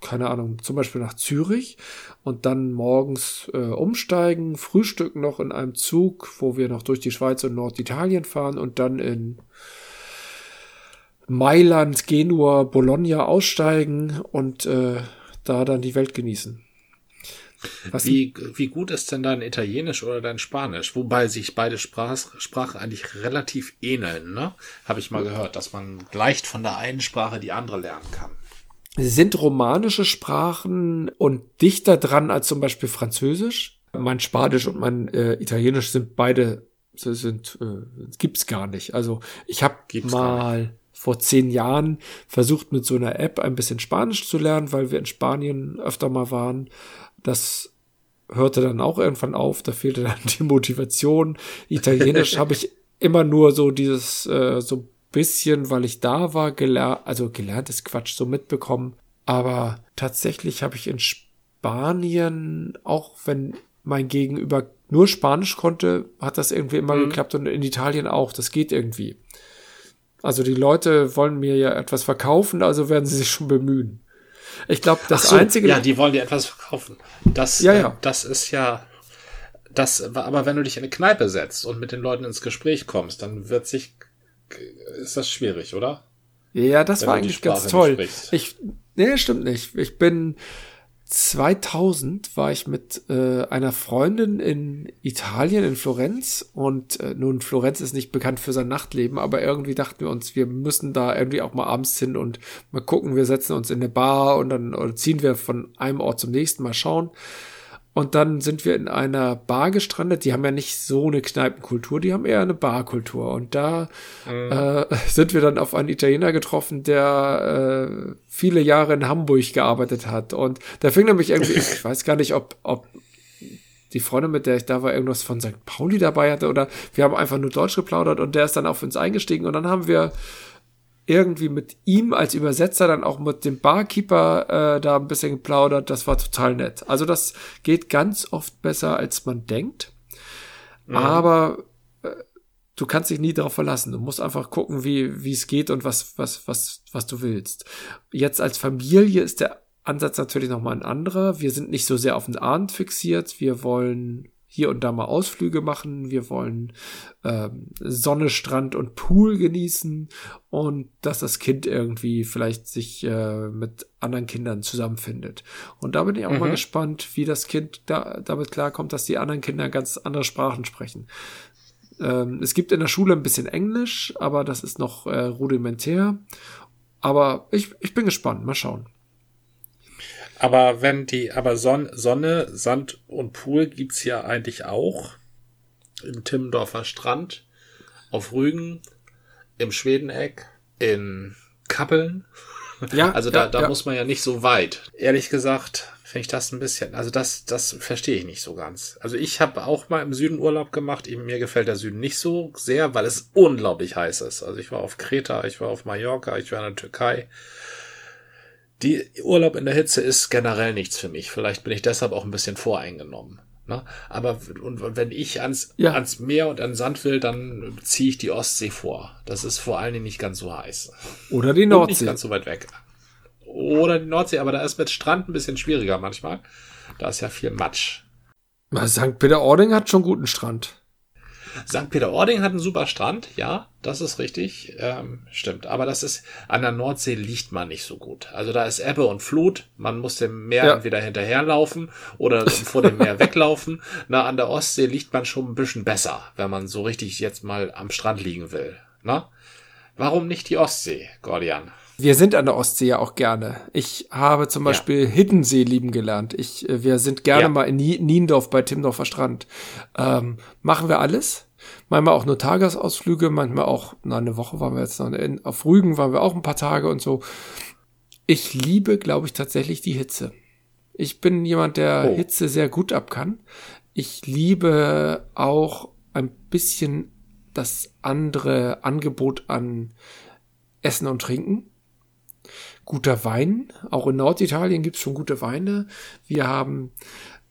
[SPEAKER 1] keine Ahnung, zum Beispiel nach Zürich und dann morgens äh, umsteigen, frühstücken noch in einem Zug, wo wir noch durch die Schweiz und Norditalien fahren und dann in Mailand, Genua, Bologna aussteigen und äh, da dann die Welt genießen.
[SPEAKER 2] Was wie, wie gut ist denn dein Italienisch oder dein Spanisch? Wobei sich beide Sprach, Sprachen eigentlich relativ ähneln, ne? Habe ich mal gehört, dass man leicht von der einen Sprache die andere lernen kann.
[SPEAKER 1] Sind romanische Sprachen und dichter dran als zum Beispiel Französisch. Mein Spanisch und mein äh, Italienisch sind beide sind äh, gibt's gar nicht. Also ich habe mal vor zehn Jahren versucht mit so einer App ein bisschen Spanisch zu lernen, weil wir in Spanien öfter mal waren. Das hörte dann auch irgendwann auf, da fehlte dann die Motivation. Italienisch habe ich immer nur so dieses, äh, so bisschen, weil ich da war, gelernt, also gelernt ist Quatsch, so mitbekommen. Aber tatsächlich habe ich in Spanien, auch wenn mein Gegenüber nur Spanisch konnte, hat das irgendwie immer mhm. geklappt und in Italien auch. Das geht irgendwie. Also die Leute wollen mir ja etwas verkaufen, also werden sie sich schon bemühen. Ich glaube, das so, einzige.
[SPEAKER 2] Ja, die wollen dir etwas verkaufen. Das, ja, ja. Äh, das ist ja. Das, aber wenn du dich in eine Kneipe setzt und mit den Leuten ins Gespräch kommst, dann wird sich, ist das schwierig, oder?
[SPEAKER 1] Ja, das wenn war eigentlich ganz toll. Ich, nee, stimmt nicht. Ich bin, 2000 war ich mit äh, einer Freundin in Italien, in Florenz. Und äh, nun, Florenz ist nicht bekannt für sein Nachtleben, aber irgendwie dachten wir uns, wir müssen da irgendwie auch mal abends hin und mal gucken. Wir setzen uns in eine Bar und dann oder ziehen wir von einem Ort zum nächsten mal schauen. Und dann sind wir in einer Bar gestrandet. Die haben ja nicht so eine Kneipenkultur, die haben eher eine Barkultur. Und da mhm. äh, sind wir dann auf einen Italiener getroffen, der äh, viele Jahre in Hamburg gearbeitet hat. Und da fing nämlich irgendwie, ich weiß gar nicht, ob, ob die Freundin, mit der ich da war, irgendwas von St. Pauli dabei hatte oder wir haben einfach nur Deutsch geplaudert und der ist dann auf uns eingestiegen und dann haben wir irgendwie mit ihm als Übersetzer dann auch mit dem Barkeeper äh, da ein bisschen geplaudert. Das war total nett. Also das geht ganz oft besser, als man denkt. Mhm. Aber äh, du kannst dich nie darauf verlassen. Du musst einfach gucken, wie wie es geht und was was was was du willst. Jetzt als Familie ist der Ansatz natürlich nochmal ein anderer. Wir sind nicht so sehr auf den Abend fixiert. Wir wollen hier und da mal Ausflüge machen. Wir wollen ähm, Sonne, Strand und Pool genießen und dass das Kind irgendwie vielleicht sich äh, mit anderen Kindern zusammenfindet. Und da bin ich auch mhm. mal gespannt, wie das Kind da, damit klarkommt, dass die anderen Kinder ganz andere Sprachen sprechen. Ähm, es gibt in der Schule ein bisschen Englisch, aber das ist noch äh, rudimentär. Aber ich, ich bin gespannt. Mal schauen.
[SPEAKER 2] Aber wenn die, aber Son Sonne, Sand und Pool gibt's ja eigentlich auch im Timmendorfer Strand, auf Rügen, im Schwedeneck, in Kappeln. Ja, also da, ja, da ja. muss man ja nicht so weit. Ehrlich gesagt, finde ich das ein bisschen, also das, das verstehe ich nicht so ganz. Also ich habe auch mal im Süden Urlaub gemacht. Mir gefällt der Süden nicht so sehr, weil es unglaublich heiß ist. Also ich war auf Kreta, ich war auf Mallorca, ich war in der Türkei. Die Urlaub in der Hitze ist generell nichts für mich. Vielleicht bin ich deshalb auch ein bisschen voreingenommen. Ne? Aber und wenn ich ans, ja. ans Meer und an Sand will, dann ziehe ich die Ostsee vor. Das ist vor allen Dingen nicht ganz so heiß.
[SPEAKER 1] Oder die Nordsee. Und
[SPEAKER 2] nicht ganz so weit weg. Oder die Nordsee, aber da ist mit Strand ein bisschen schwieriger manchmal. Da ist ja viel Matsch.
[SPEAKER 1] St. Peter-Ording hat schon guten Strand.
[SPEAKER 2] St. Peter-Ording hat einen super Strand, ja, das ist richtig, ähm, stimmt. Aber das ist, an der Nordsee liegt man nicht so gut. Also da ist Ebbe und Flut, man muss dem Meer ja. entweder hinterherlaufen oder vor dem Meer weglaufen. Na, an der Ostsee liegt man schon ein bisschen besser, wenn man so richtig jetzt mal am Strand liegen will. Na? Warum nicht die Ostsee, Gordian?
[SPEAKER 1] Wir sind an der Ostsee ja auch gerne. Ich habe zum Beispiel ja. Hiddensee lieben gelernt. Ich, äh, wir sind gerne ja. mal in Niendorf bei Timdorfer Strand. Ähm, machen wir alles. Manchmal auch nur Tagesausflüge, manchmal auch, na, eine Woche waren wir jetzt noch in, auf Rügen waren wir auch ein paar Tage und so. Ich liebe, glaube ich, tatsächlich die Hitze. Ich bin jemand, der oh. Hitze sehr gut ab kann. Ich liebe auch ein bisschen das andere Angebot an Essen und Trinken guter Wein. Auch in Norditalien gibt es schon gute Weine. Wir haben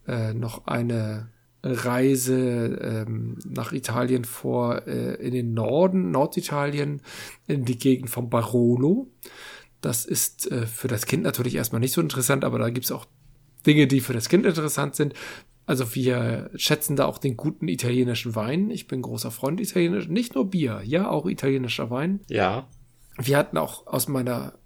[SPEAKER 1] äh, noch eine Reise ähm, nach Italien vor, äh, in den Norden, Norditalien, in die Gegend von Barolo. Das ist äh, für das Kind natürlich erstmal nicht so interessant, aber da gibt es auch Dinge, die für das Kind interessant sind. Also wir schätzen da auch den guten italienischen Wein. Ich bin großer Freund italienisch, nicht nur Bier, ja, auch italienischer Wein.
[SPEAKER 2] Ja.
[SPEAKER 1] Wir hatten auch aus meiner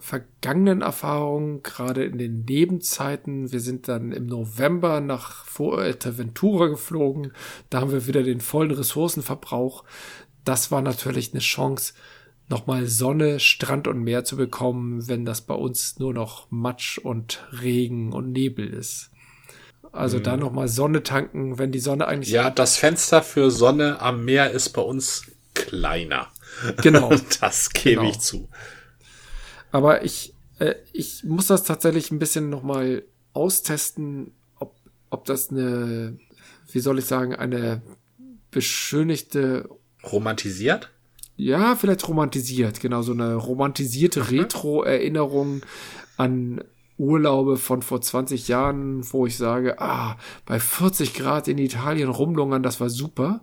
[SPEAKER 1] vergangenen Erfahrungen, gerade in den Nebenzeiten. Wir sind dann im November nach Fuerteventura geflogen. Da haben wir wieder den vollen Ressourcenverbrauch. Das war natürlich eine Chance, nochmal Sonne, Strand und Meer zu bekommen, wenn das bei uns nur noch Matsch und Regen und Nebel ist. Also mhm. da nochmal Sonne tanken, wenn die Sonne eigentlich.
[SPEAKER 2] Ja, das Fenster für Sonne am Meer ist bei uns kleiner.
[SPEAKER 1] Genau.
[SPEAKER 2] das gebe genau. ich zu.
[SPEAKER 1] Aber ich, äh, ich muss das tatsächlich ein bisschen nochmal austesten, ob, ob das eine, wie soll ich sagen, eine beschönigte.
[SPEAKER 2] Romantisiert?
[SPEAKER 1] Ja, vielleicht romantisiert, genau, so eine romantisierte mhm. Retro-Erinnerung an Urlaube von vor 20 Jahren, wo ich sage, ah, bei 40 Grad in Italien rumlungern, das war super.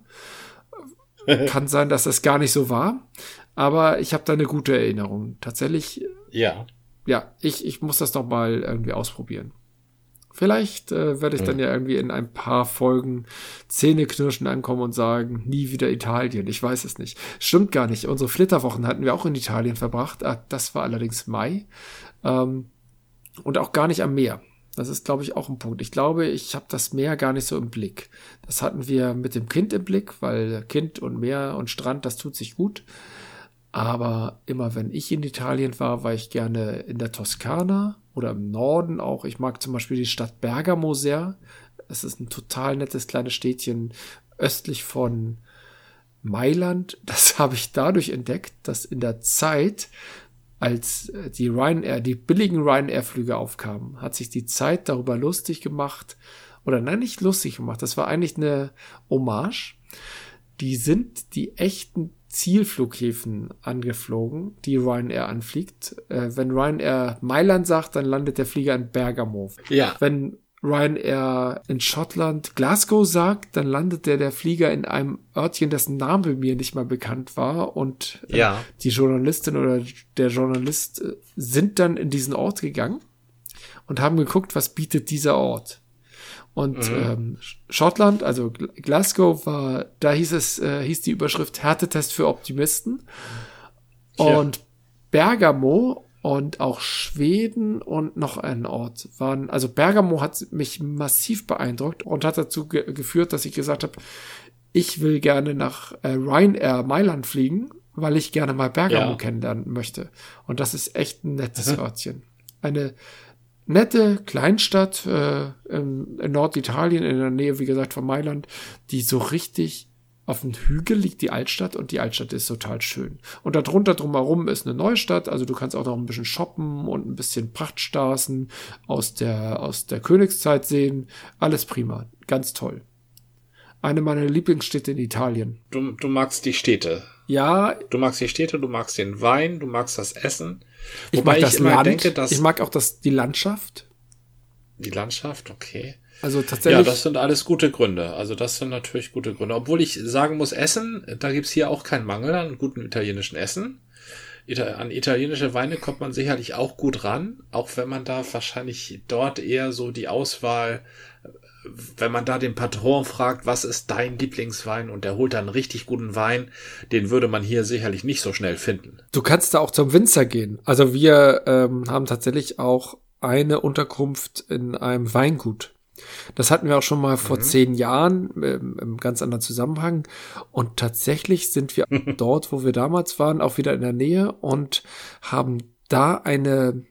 [SPEAKER 1] Kann sein, dass das gar nicht so war. Aber ich habe da eine gute Erinnerung. Tatsächlich.
[SPEAKER 2] Ja.
[SPEAKER 1] Ja, ich, ich muss das doch mal irgendwie ausprobieren. Vielleicht äh, werde ich dann ja irgendwie in ein paar Folgen Zähneknirschen ankommen und sagen, nie wieder Italien. Ich weiß es nicht. Stimmt gar nicht. Unsere Flitterwochen hatten wir auch in Italien verbracht. Ah, das war allerdings Mai. Ähm, und auch gar nicht am Meer. Das ist, glaube ich, auch ein Punkt. Ich glaube, ich habe das Meer gar nicht so im Blick. Das hatten wir mit dem Kind im Blick, weil Kind und Meer und Strand, das tut sich gut. Aber immer wenn ich in Italien war, war ich gerne in der Toskana oder im Norden auch. Ich mag zum Beispiel die Stadt Bergamo sehr. Es ist ein total nettes kleines Städtchen östlich von Mailand. Das habe ich dadurch entdeckt, dass in der Zeit, als die Ryanair, die billigen Ryanair-Flüge aufkamen, hat sich die Zeit darüber lustig gemacht. Oder nein, nicht lustig gemacht. Das war eigentlich eine Hommage. Die sind die echten Zielflughäfen angeflogen, die Ryanair anfliegt. Äh, wenn Ryanair Mailand sagt, dann landet der Flieger in Bergamo.
[SPEAKER 2] Ja.
[SPEAKER 1] Wenn Ryanair in Schottland Glasgow sagt, dann landet der, der Flieger in einem Örtchen, dessen Name mir nicht mal bekannt war. Und
[SPEAKER 2] äh, ja.
[SPEAKER 1] die Journalistin oder der Journalist äh, sind dann in diesen Ort gegangen und haben geguckt, was bietet dieser Ort. Und mhm. ähm, Schottland, also Glasgow, war, da hieß es, äh, hieß die Überschrift Härtetest für Optimisten. Ja. Und Bergamo und auch Schweden und noch ein Ort waren, also Bergamo hat mich massiv beeindruckt und hat dazu ge geführt, dass ich gesagt habe, ich will gerne nach äh, Ryanair Mailand fliegen, weil ich gerne mal Bergamo ja. kennenlernen möchte. Und das ist echt ein nettes. Örtchen. Eine nette Kleinstadt äh, in, in Norditalien, in der Nähe, wie gesagt, von Mailand, die so richtig auf dem Hügel liegt die Altstadt und die Altstadt ist total schön. Und darunter drumherum ist eine Neustadt, also du kannst auch noch ein bisschen shoppen und ein bisschen Prachtstraßen aus der, aus der Königszeit sehen. Alles prima, ganz toll. Eine meiner Lieblingsstädte in Italien.
[SPEAKER 2] Du, du magst die Städte.
[SPEAKER 1] Ja.
[SPEAKER 2] Du magst die Städte, du magst den Wein, du magst das Essen.
[SPEAKER 1] Ich mag das ich Land. Denke, ich mag auch das, die Landschaft.
[SPEAKER 2] Die Landschaft, okay.
[SPEAKER 1] Also tatsächlich. Ja,
[SPEAKER 2] das sind alles gute Gründe. Also das sind natürlich gute Gründe. Obwohl ich sagen muss, Essen, da gibt's hier auch keinen Mangel an guten italienischen Essen. An italienische Weine kommt man sicherlich auch gut ran, auch wenn man da wahrscheinlich dort eher so die Auswahl, wenn man da den Patron fragt, was ist dein Lieblingswein und der holt dann einen richtig guten Wein, den würde man hier sicherlich nicht so schnell finden.
[SPEAKER 1] Du kannst da auch zum Winzer gehen. Also wir ähm, haben tatsächlich auch eine Unterkunft in einem Weingut. Das hatten wir auch schon mal vor mhm. zehn Jahren ähm, im ganz anderen Zusammenhang. Und tatsächlich sind wir dort, wo wir damals waren, auch wieder in der Nähe und haben da eine,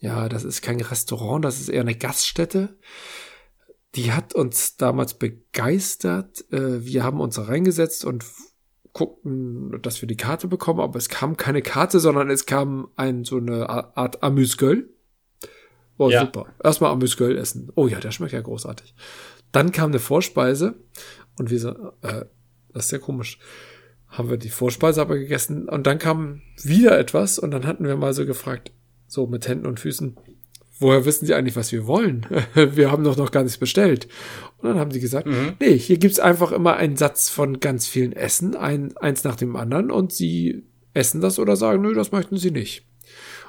[SPEAKER 1] ja, das ist kein Restaurant, das ist eher eine Gaststätte. Die hat uns damals begeistert. Äh, wir haben uns reingesetzt und guckten, dass wir die Karte bekommen, aber es kam keine Karte, sondern es kam ein so eine Art Amüsgöl. Oh, ja. super. Erstmal Amüsgöl essen. Oh ja, der schmeckt ja großartig. Dann kam eine Vorspeise und wir so, äh, das ist ja komisch. Haben wir die Vorspeise aber gegessen und dann kam wieder etwas und dann hatten wir mal so gefragt, so mit Händen und Füßen, woher wissen Sie eigentlich, was wir wollen? wir haben doch noch gar nichts bestellt. Und dann haben sie gesagt, mhm. nee, hier gibt's einfach immer einen Satz von ganz vielen Essen, ein, eins nach dem anderen und Sie essen das oder sagen, nö, das möchten Sie nicht.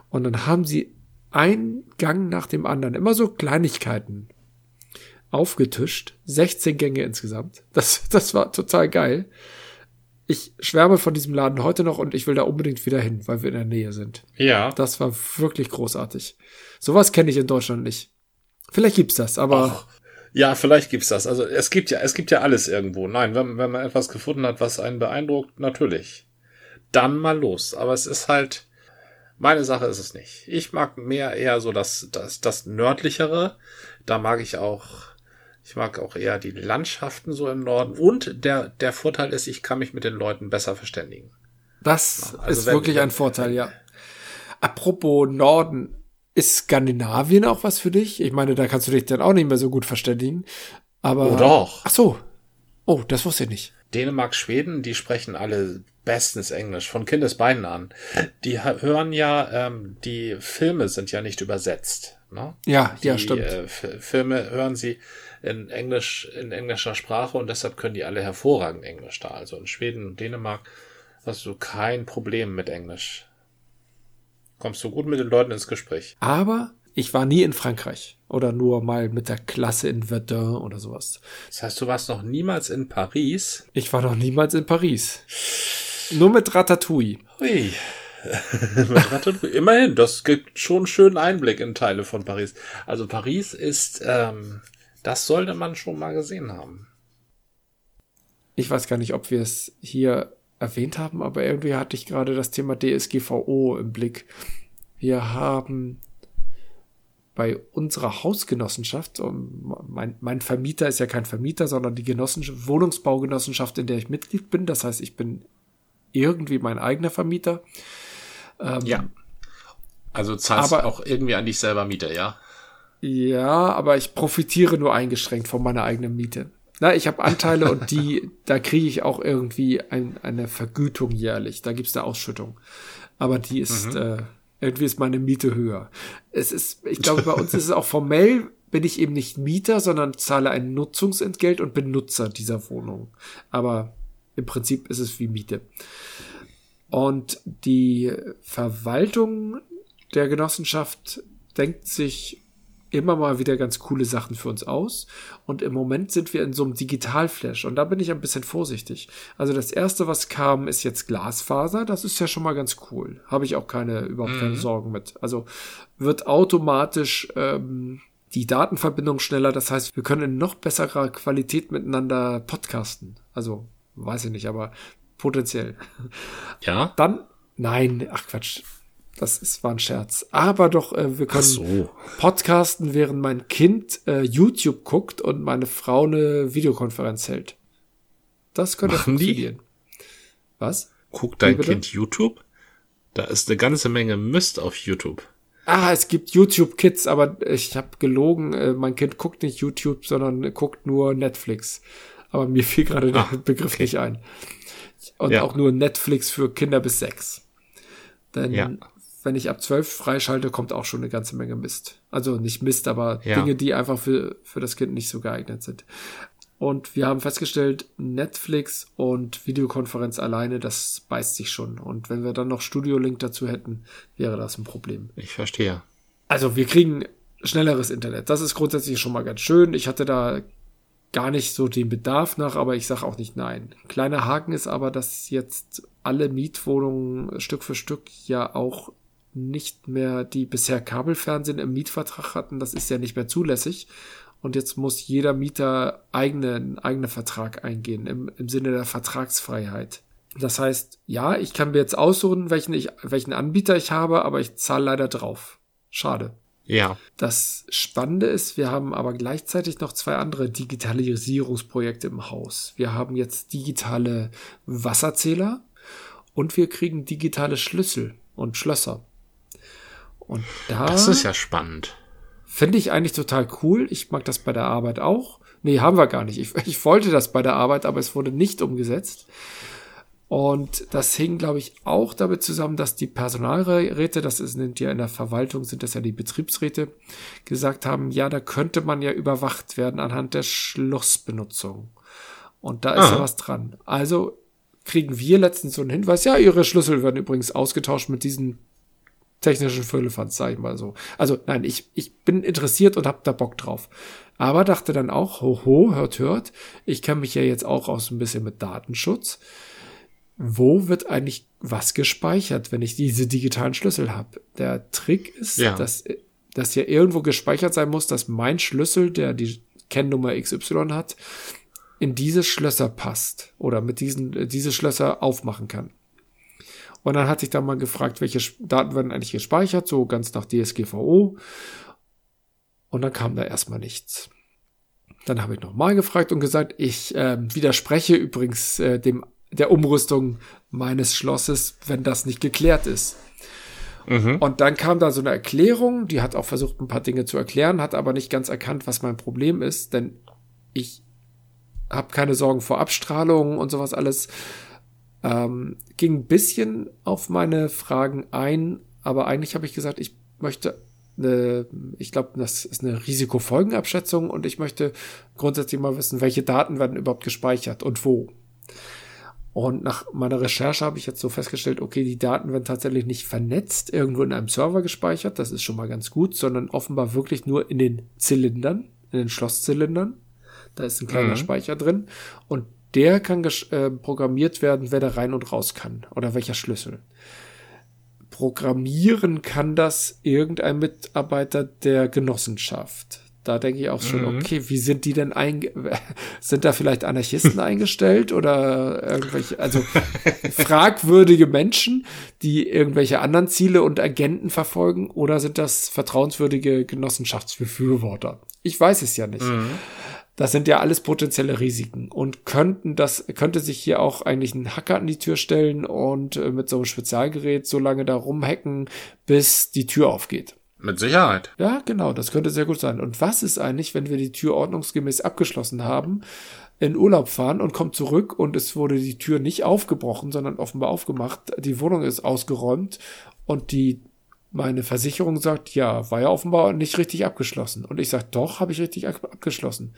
[SPEAKER 1] Und dann haben sie ein Gang nach dem anderen, immer so Kleinigkeiten aufgetischt. 16 Gänge insgesamt. Das, das war total geil. Ich schwärme von diesem Laden heute noch und ich will da unbedingt wieder hin, weil wir in der Nähe sind.
[SPEAKER 2] Ja.
[SPEAKER 1] Das war wirklich großartig. Sowas kenne ich in Deutschland nicht. Vielleicht gibt's das, aber. Och,
[SPEAKER 2] ja, vielleicht gibt's das. Also es gibt ja, es gibt ja alles irgendwo. Nein, wenn, wenn man etwas gefunden hat, was einen beeindruckt, natürlich. Dann mal los. Aber es ist halt, meine Sache ist es nicht. Ich mag mehr eher so das, das, das nördlichere. Da mag ich auch, ich mag auch eher die Landschaften so im Norden. Und der, der Vorteil ist, ich kann mich mit den Leuten besser verständigen.
[SPEAKER 1] Das also ist wenn, wirklich ein Vorteil, ja. Apropos Norden, ist Skandinavien auch was für dich? Ich meine, da kannst du dich dann auch nicht mehr so gut verständigen. Aber.
[SPEAKER 2] Oh doch.
[SPEAKER 1] Ach so. Oh, das wusste ich nicht.
[SPEAKER 2] Dänemark, Schweden, die sprechen alle bestens Englisch, von Kindesbeinen an. Die hören ja, ähm, die Filme sind ja nicht übersetzt. Ne?
[SPEAKER 1] Ja,
[SPEAKER 2] die,
[SPEAKER 1] ja, stimmt.
[SPEAKER 2] Äh, Filme hören sie in Englisch, in englischer Sprache und deshalb können die alle hervorragend Englisch da. Also in Schweden und Dänemark hast du kein Problem mit Englisch. Kommst du gut mit den Leuten ins Gespräch.
[SPEAKER 1] Aber ich war nie in Frankreich oder nur mal mit der Klasse in Verdun oder sowas.
[SPEAKER 2] Das heißt, du warst noch niemals in Paris?
[SPEAKER 1] Ich war noch niemals in Paris. Nur mit Ratatouille.
[SPEAKER 2] Ui. mit Ratatouille. Immerhin, das gibt schon einen schönen Einblick in Teile von Paris. Also Paris ist, ähm, das sollte man schon mal gesehen haben.
[SPEAKER 1] Ich weiß gar nicht, ob wir es hier erwähnt haben, aber irgendwie hatte ich gerade das Thema DSGVO im Blick. Wir haben bei unserer Hausgenossenschaft, mein, mein Vermieter ist ja kein Vermieter, sondern die Genossenschaft, Wohnungsbaugenossenschaft, in der ich Mitglied bin. Das heißt, ich bin irgendwie mein eigener Vermieter.
[SPEAKER 2] Ähm, ja. Also zahlst aber, auch irgendwie an dich selber Miete, ja?
[SPEAKER 1] Ja, aber ich profitiere nur eingeschränkt von meiner eigenen Miete. Na, ich habe Anteile und die, da kriege ich auch irgendwie ein, eine Vergütung jährlich. Da gibt's eine Ausschüttung. Aber die ist, mhm. äh, irgendwie ist meine Miete höher. Es ist, ich glaube, bei uns ist es auch formell, bin ich eben nicht Mieter, sondern zahle ein Nutzungsentgelt und bin Nutzer dieser Wohnung. Aber im Prinzip ist es wie Miete. Und die Verwaltung der Genossenschaft denkt sich immer mal wieder ganz coole Sachen für uns aus. Und im Moment sind wir in so einem Digitalflash. Und da bin ich ein bisschen vorsichtig. Also das erste, was kam, ist jetzt Glasfaser. Das ist ja schon mal ganz cool. Habe ich auch keine, überhaupt keine mhm. Sorgen mit. Also wird automatisch ähm, die Datenverbindung schneller. Das heißt, wir können in noch besserer Qualität miteinander podcasten. Also weiß ich nicht, aber potenziell.
[SPEAKER 2] Ja.
[SPEAKER 1] Dann, nein, ach Quatsch. Das ist, war ein Scherz. Aber doch, äh, wir können
[SPEAKER 2] so.
[SPEAKER 1] podcasten, während mein Kind äh, YouTube guckt und meine Frau eine Videokonferenz hält. Das könnte
[SPEAKER 2] Machen die?
[SPEAKER 1] funktionieren. Was?
[SPEAKER 2] Guckt dein? Kind YouTube? Da ist eine ganze Menge Mist auf YouTube.
[SPEAKER 1] Ah, es gibt YouTube Kids, aber ich habe gelogen. Äh, mein Kind guckt nicht YouTube, sondern guckt nur Netflix. Aber mir fiel gerade der
[SPEAKER 2] Ah,
[SPEAKER 1] Begriff nicht ein. Und
[SPEAKER 2] Ja.
[SPEAKER 1] auch nur Netflix für Kinder bis sechs. Denn
[SPEAKER 2] Ja.
[SPEAKER 1] Wenn ich ab zwölf freischalte, kommt auch schon eine ganze Menge Mist. Also nicht Mist, aber
[SPEAKER 2] Ja.
[SPEAKER 1] Dinge, die einfach für, für das Kind nicht so geeignet sind. Und wir haben festgestellt, Netflix und Videokonferenz alleine, das beißt sich schon. Und wenn wir dann noch Studio Link dazu hätten, wäre das ein Problem.
[SPEAKER 2] Ich verstehe.
[SPEAKER 1] Also wir kriegen schnelleres Internet. Das ist grundsätzlich schon mal ganz schön. Ich hatte da gar nicht so den Bedarf nach, aber ich sage auch nicht nein. Kleiner Haken ist aber, dass jetzt alle Mietwohnungen Stück für Stück ja auch nicht mehr die bisher Kabelfernsehen im Mietvertrag hatten. Das ist ja nicht mehr zulässig. Und jetzt muss jeder Mieter eigenen, eigenen Vertrag eingehen im, im Sinne der Vertragsfreiheit. Das heißt, ja, ich kann mir jetzt aussuchen, welchen, ich, welchen Anbieter ich habe, aber ich zahle leider drauf. Schade.
[SPEAKER 2] Ja.
[SPEAKER 1] Das Spannende ist, wir haben aber gleichzeitig noch zwei andere Digitalisierungsprojekte im Haus. Wir haben jetzt digitale Wasserzähler und wir kriegen digitale Schlüssel und Schlösser. Und da
[SPEAKER 2] Das ist ja spannend.
[SPEAKER 1] finde ich eigentlich total cool. Ich mag das bei der Arbeit auch. Nee, haben wir gar nicht. Ich, ich wollte das bei der Arbeit, aber es wurde nicht umgesetzt. Und das hing, glaube ich, auch damit zusammen, dass die Personalräte, das sind ja in der Verwaltung, sind das ja die Betriebsräte, gesagt haben, ja, da könnte man ja überwacht werden anhand der Schlossbenutzung. Und da ist
[SPEAKER 2] Aha.
[SPEAKER 1] ja was dran. Also kriegen wir letztens so einen Hinweis, ja, ihre Schlüssel werden übrigens ausgetauscht mit diesen technischen Füllefanz, sag ich mal so. Also nein, ich, ich bin interessiert und hab da Bock drauf. Aber dachte dann auch, hoho, hört, hört, ich kenne mich ja jetzt auch aus ein bisschen mit Datenschutz. Wo wird eigentlich was gespeichert, wenn ich diese digitalen Schlüssel habe? Der Trick ist,
[SPEAKER 2] Ja.
[SPEAKER 1] dass, dass ja irgendwo gespeichert sein muss, dass mein Schlüssel, der die Kennnummer XY hat, in diese Schlösser passt oder mit diesen äh, diese Schlösser aufmachen kann. Und dann hatte ich da mal gefragt, welche Daten werden eigentlich gespeichert, so ganz nach DSGVO. Und dann kam da erstmal nichts. Dann habe ich nochmal gefragt und gesagt, ich äh, widerspreche übrigens äh, dem der Umrüstung meines Schlosses, wenn das nicht geklärt ist.
[SPEAKER 2] Mhm.
[SPEAKER 1] Und dann kam da so eine Erklärung, die hat auch versucht, ein paar Dinge zu erklären, hat aber nicht ganz erkannt, was mein Problem ist, denn ich habe keine Sorgen vor Abstrahlung und sowas alles. Ähm, ging ein bisschen auf meine Fragen ein, aber eigentlich habe ich gesagt, ich möchte eine, ich glaube, das ist eine Risikofolgenabschätzung und ich möchte grundsätzlich mal wissen, welche Daten werden überhaupt gespeichert und wo. Und nach meiner Recherche habe ich jetzt so festgestellt, okay, die Daten werden tatsächlich nicht vernetzt, irgendwo in einem Server gespeichert, das ist schon mal ganz gut, sondern offenbar wirklich nur in den Zylindern, in den Schlosszylindern. Da ist ein kleiner
[SPEAKER 2] Mhm.
[SPEAKER 1] Speicher drin und der kann äh, programmiert werden, wer da rein und raus kann oder welcher Schlüssel. Programmieren kann das irgendein Mitarbeiter der Genossenschaft. Da denke ich auch schon,
[SPEAKER 2] Mhm.
[SPEAKER 1] okay, wie sind die denn einge sind da vielleicht Anarchisten eingestellt oder irgendwelche, also fragwürdige Menschen, die irgendwelche anderen Ziele und Agenten verfolgen oder sind das vertrauenswürdige Genossenschaftsbefürworter? Ich weiß es ja nicht. Das sind ja alles potenzielle Risiken und könnten das könnte sich hier auch eigentlich ein Hacker an die Tür stellen und äh, mit so einem Spezialgerät so lange da rumhacken, bis die Tür aufgeht.
[SPEAKER 2] Mit Sicherheit.
[SPEAKER 1] Ja, genau, das könnte sehr gut sein. Und was ist eigentlich, wenn wir die Tür ordnungsgemäß abgeschlossen haben, in Urlaub fahren und kommen zurück und es wurde die Tür nicht aufgebrochen, sondern offenbar aufgemacht, die Wohnung ist ausgeräumt und die meine Versicherung sagt, ja, war ja offenbar nicht richtig abgeschlossen. Und ich sage, doch, habe ich richtig ab- abgeschlossen.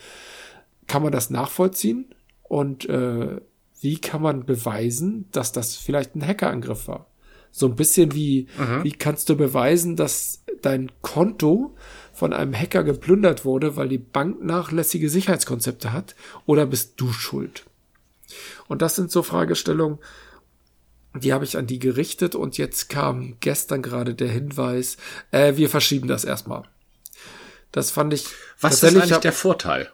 [SPEAKER 1] Kann man das nachvollziehen? Und äh, wie kann man beweisen, dass das vielleicht ein Hackerangriff war? So ein bisschen wie, wie kannst du beweisen, dass dein Konto von einem Hacker geplündert wurde, weil die Bank nachlässige Sicherheitskonzepte hat? Oder bist du schuld? Und das sind so Fragestellungen, die habe ich an die gerichtet und jetzt kam gestern gerade der Hinweis, äh, wir verschieben das erstmal. Das fand ich
[SPEAKER 2] Was ist eigentlich der Vorteil?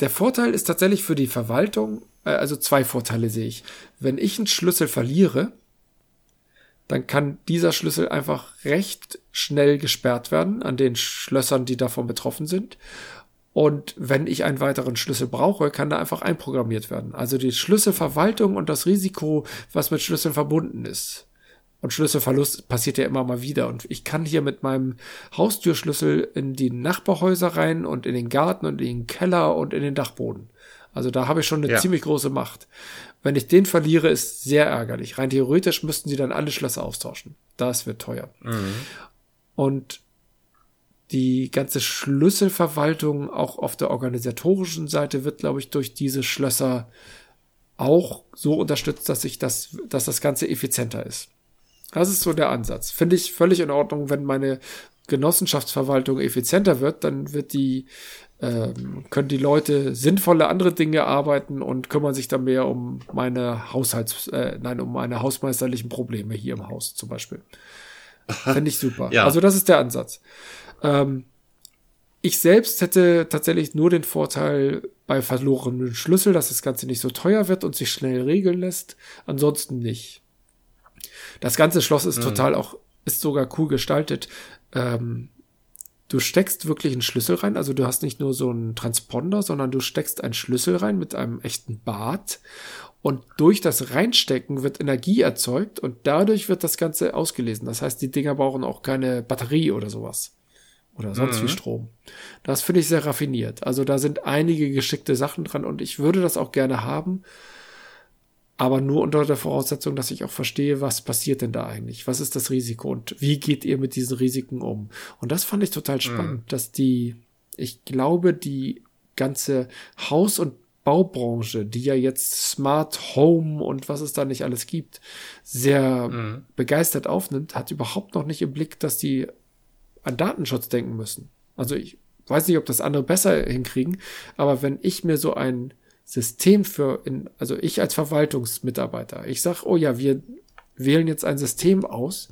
[SPEAKER 1] der Vorteil ist tatsächlich für die Verwaltung, äh, also zwei Vorteile sehe ich. Wenn ich einen Schlüssel verliere, dann kann dieser Schlüssel einfach recht schnell gesperrt werden an den Schlössern, die davon betroffen sind. Und wenn ich einen weiteren Schlüssel brauche, kann da einfach einprogrammiert werden. Also die Schlüsselverwaltung und das Risiko, was mit Schlüsseln verbunden ist. Und Schlüsselverlust passiert ja immer mal wieder. Und ich kann hier mit meinem Haustürschlüssel in die Nachbarhäuser rein und in den Garten und in den Keller und in den Dachboden. Also da habe ich schon eine ja. ziemlich große Macht. Wenn ich den verliere, ist sehr ärgerlich. Rein theoretisch müssten sie dann alle Schlösser austauschen. Das wird teuer. Mhm. Und die ganze Schlüsselverwaltung auch auf der organisatorischen Seite wird, glaube ich, durch diese Schlösser auch so unterstützt, dass sich das, dass das Ganze effizienter ist. Das ist so der Ansatz. Finde ich völlig in Ordnung, wenn meine Genossenschaftsverwaltung effizienter wird, dann wird die, ähm, können die Leute sinnvolle andere Dinge arbeiten und kümmern sich dann mehr um meine Haushalts, äh, nein, um meine hausmeisterlichen Probleme hier im Haus zum Beispiel. Finde ich super. ja. Also das ist der Ansatz. Ähm, ich selbst hätte tatsächlich nur den Vorteil bei verlorenen Schlüssel, dass das Ganze nicht so teuer wird und sich schnell regeln lässt. Ansonsten nicht. Das ganze Schloss ist mhm. total auch, ist sogar cool gestaltet. Ähm, du steckst wirklich einen Schlüssel rein, also du hast nicht nur so einen Transponder, sondern du steckst einen Schlüssel rein mit einem echten Bart und durch das Reinstecken wird Energie erzeugt und dadurch wird das Ganze ausgelesen. Das heißt, die Dinger brauchen auch keine Batterie oder sowas oder sonst mhm. wie Strom. Das finde ich sehr raffiniert. Also da sind einige geschickte Sachen dran und ich würde das auch gerne haben, aber nur unter der Voraussetzung, dass ich auch verstehe, was passiert denn da eigentlich? Was ist das Risiko und wie geht ihr mit diesen Risiken um? Und das fand ich total mhm. spannend, mhm. dass die, ich glaube, die ganze Haus- und Baubranche, die ja jetzt Smart Home und was es da nicht alles gibt, sehr mhm. begeistert aufnimmt, hat überhaupt noch nicht im Blick, dass die an Datenschutz denken müssen. Also ich weiß nicht, ob das andere besser hinkriegen, aber wenn ich mir so ein System für, in, also ich als Verwaltungsmitarbeiter, ich sag, oh ja, wir wählen jetzt ein System aus,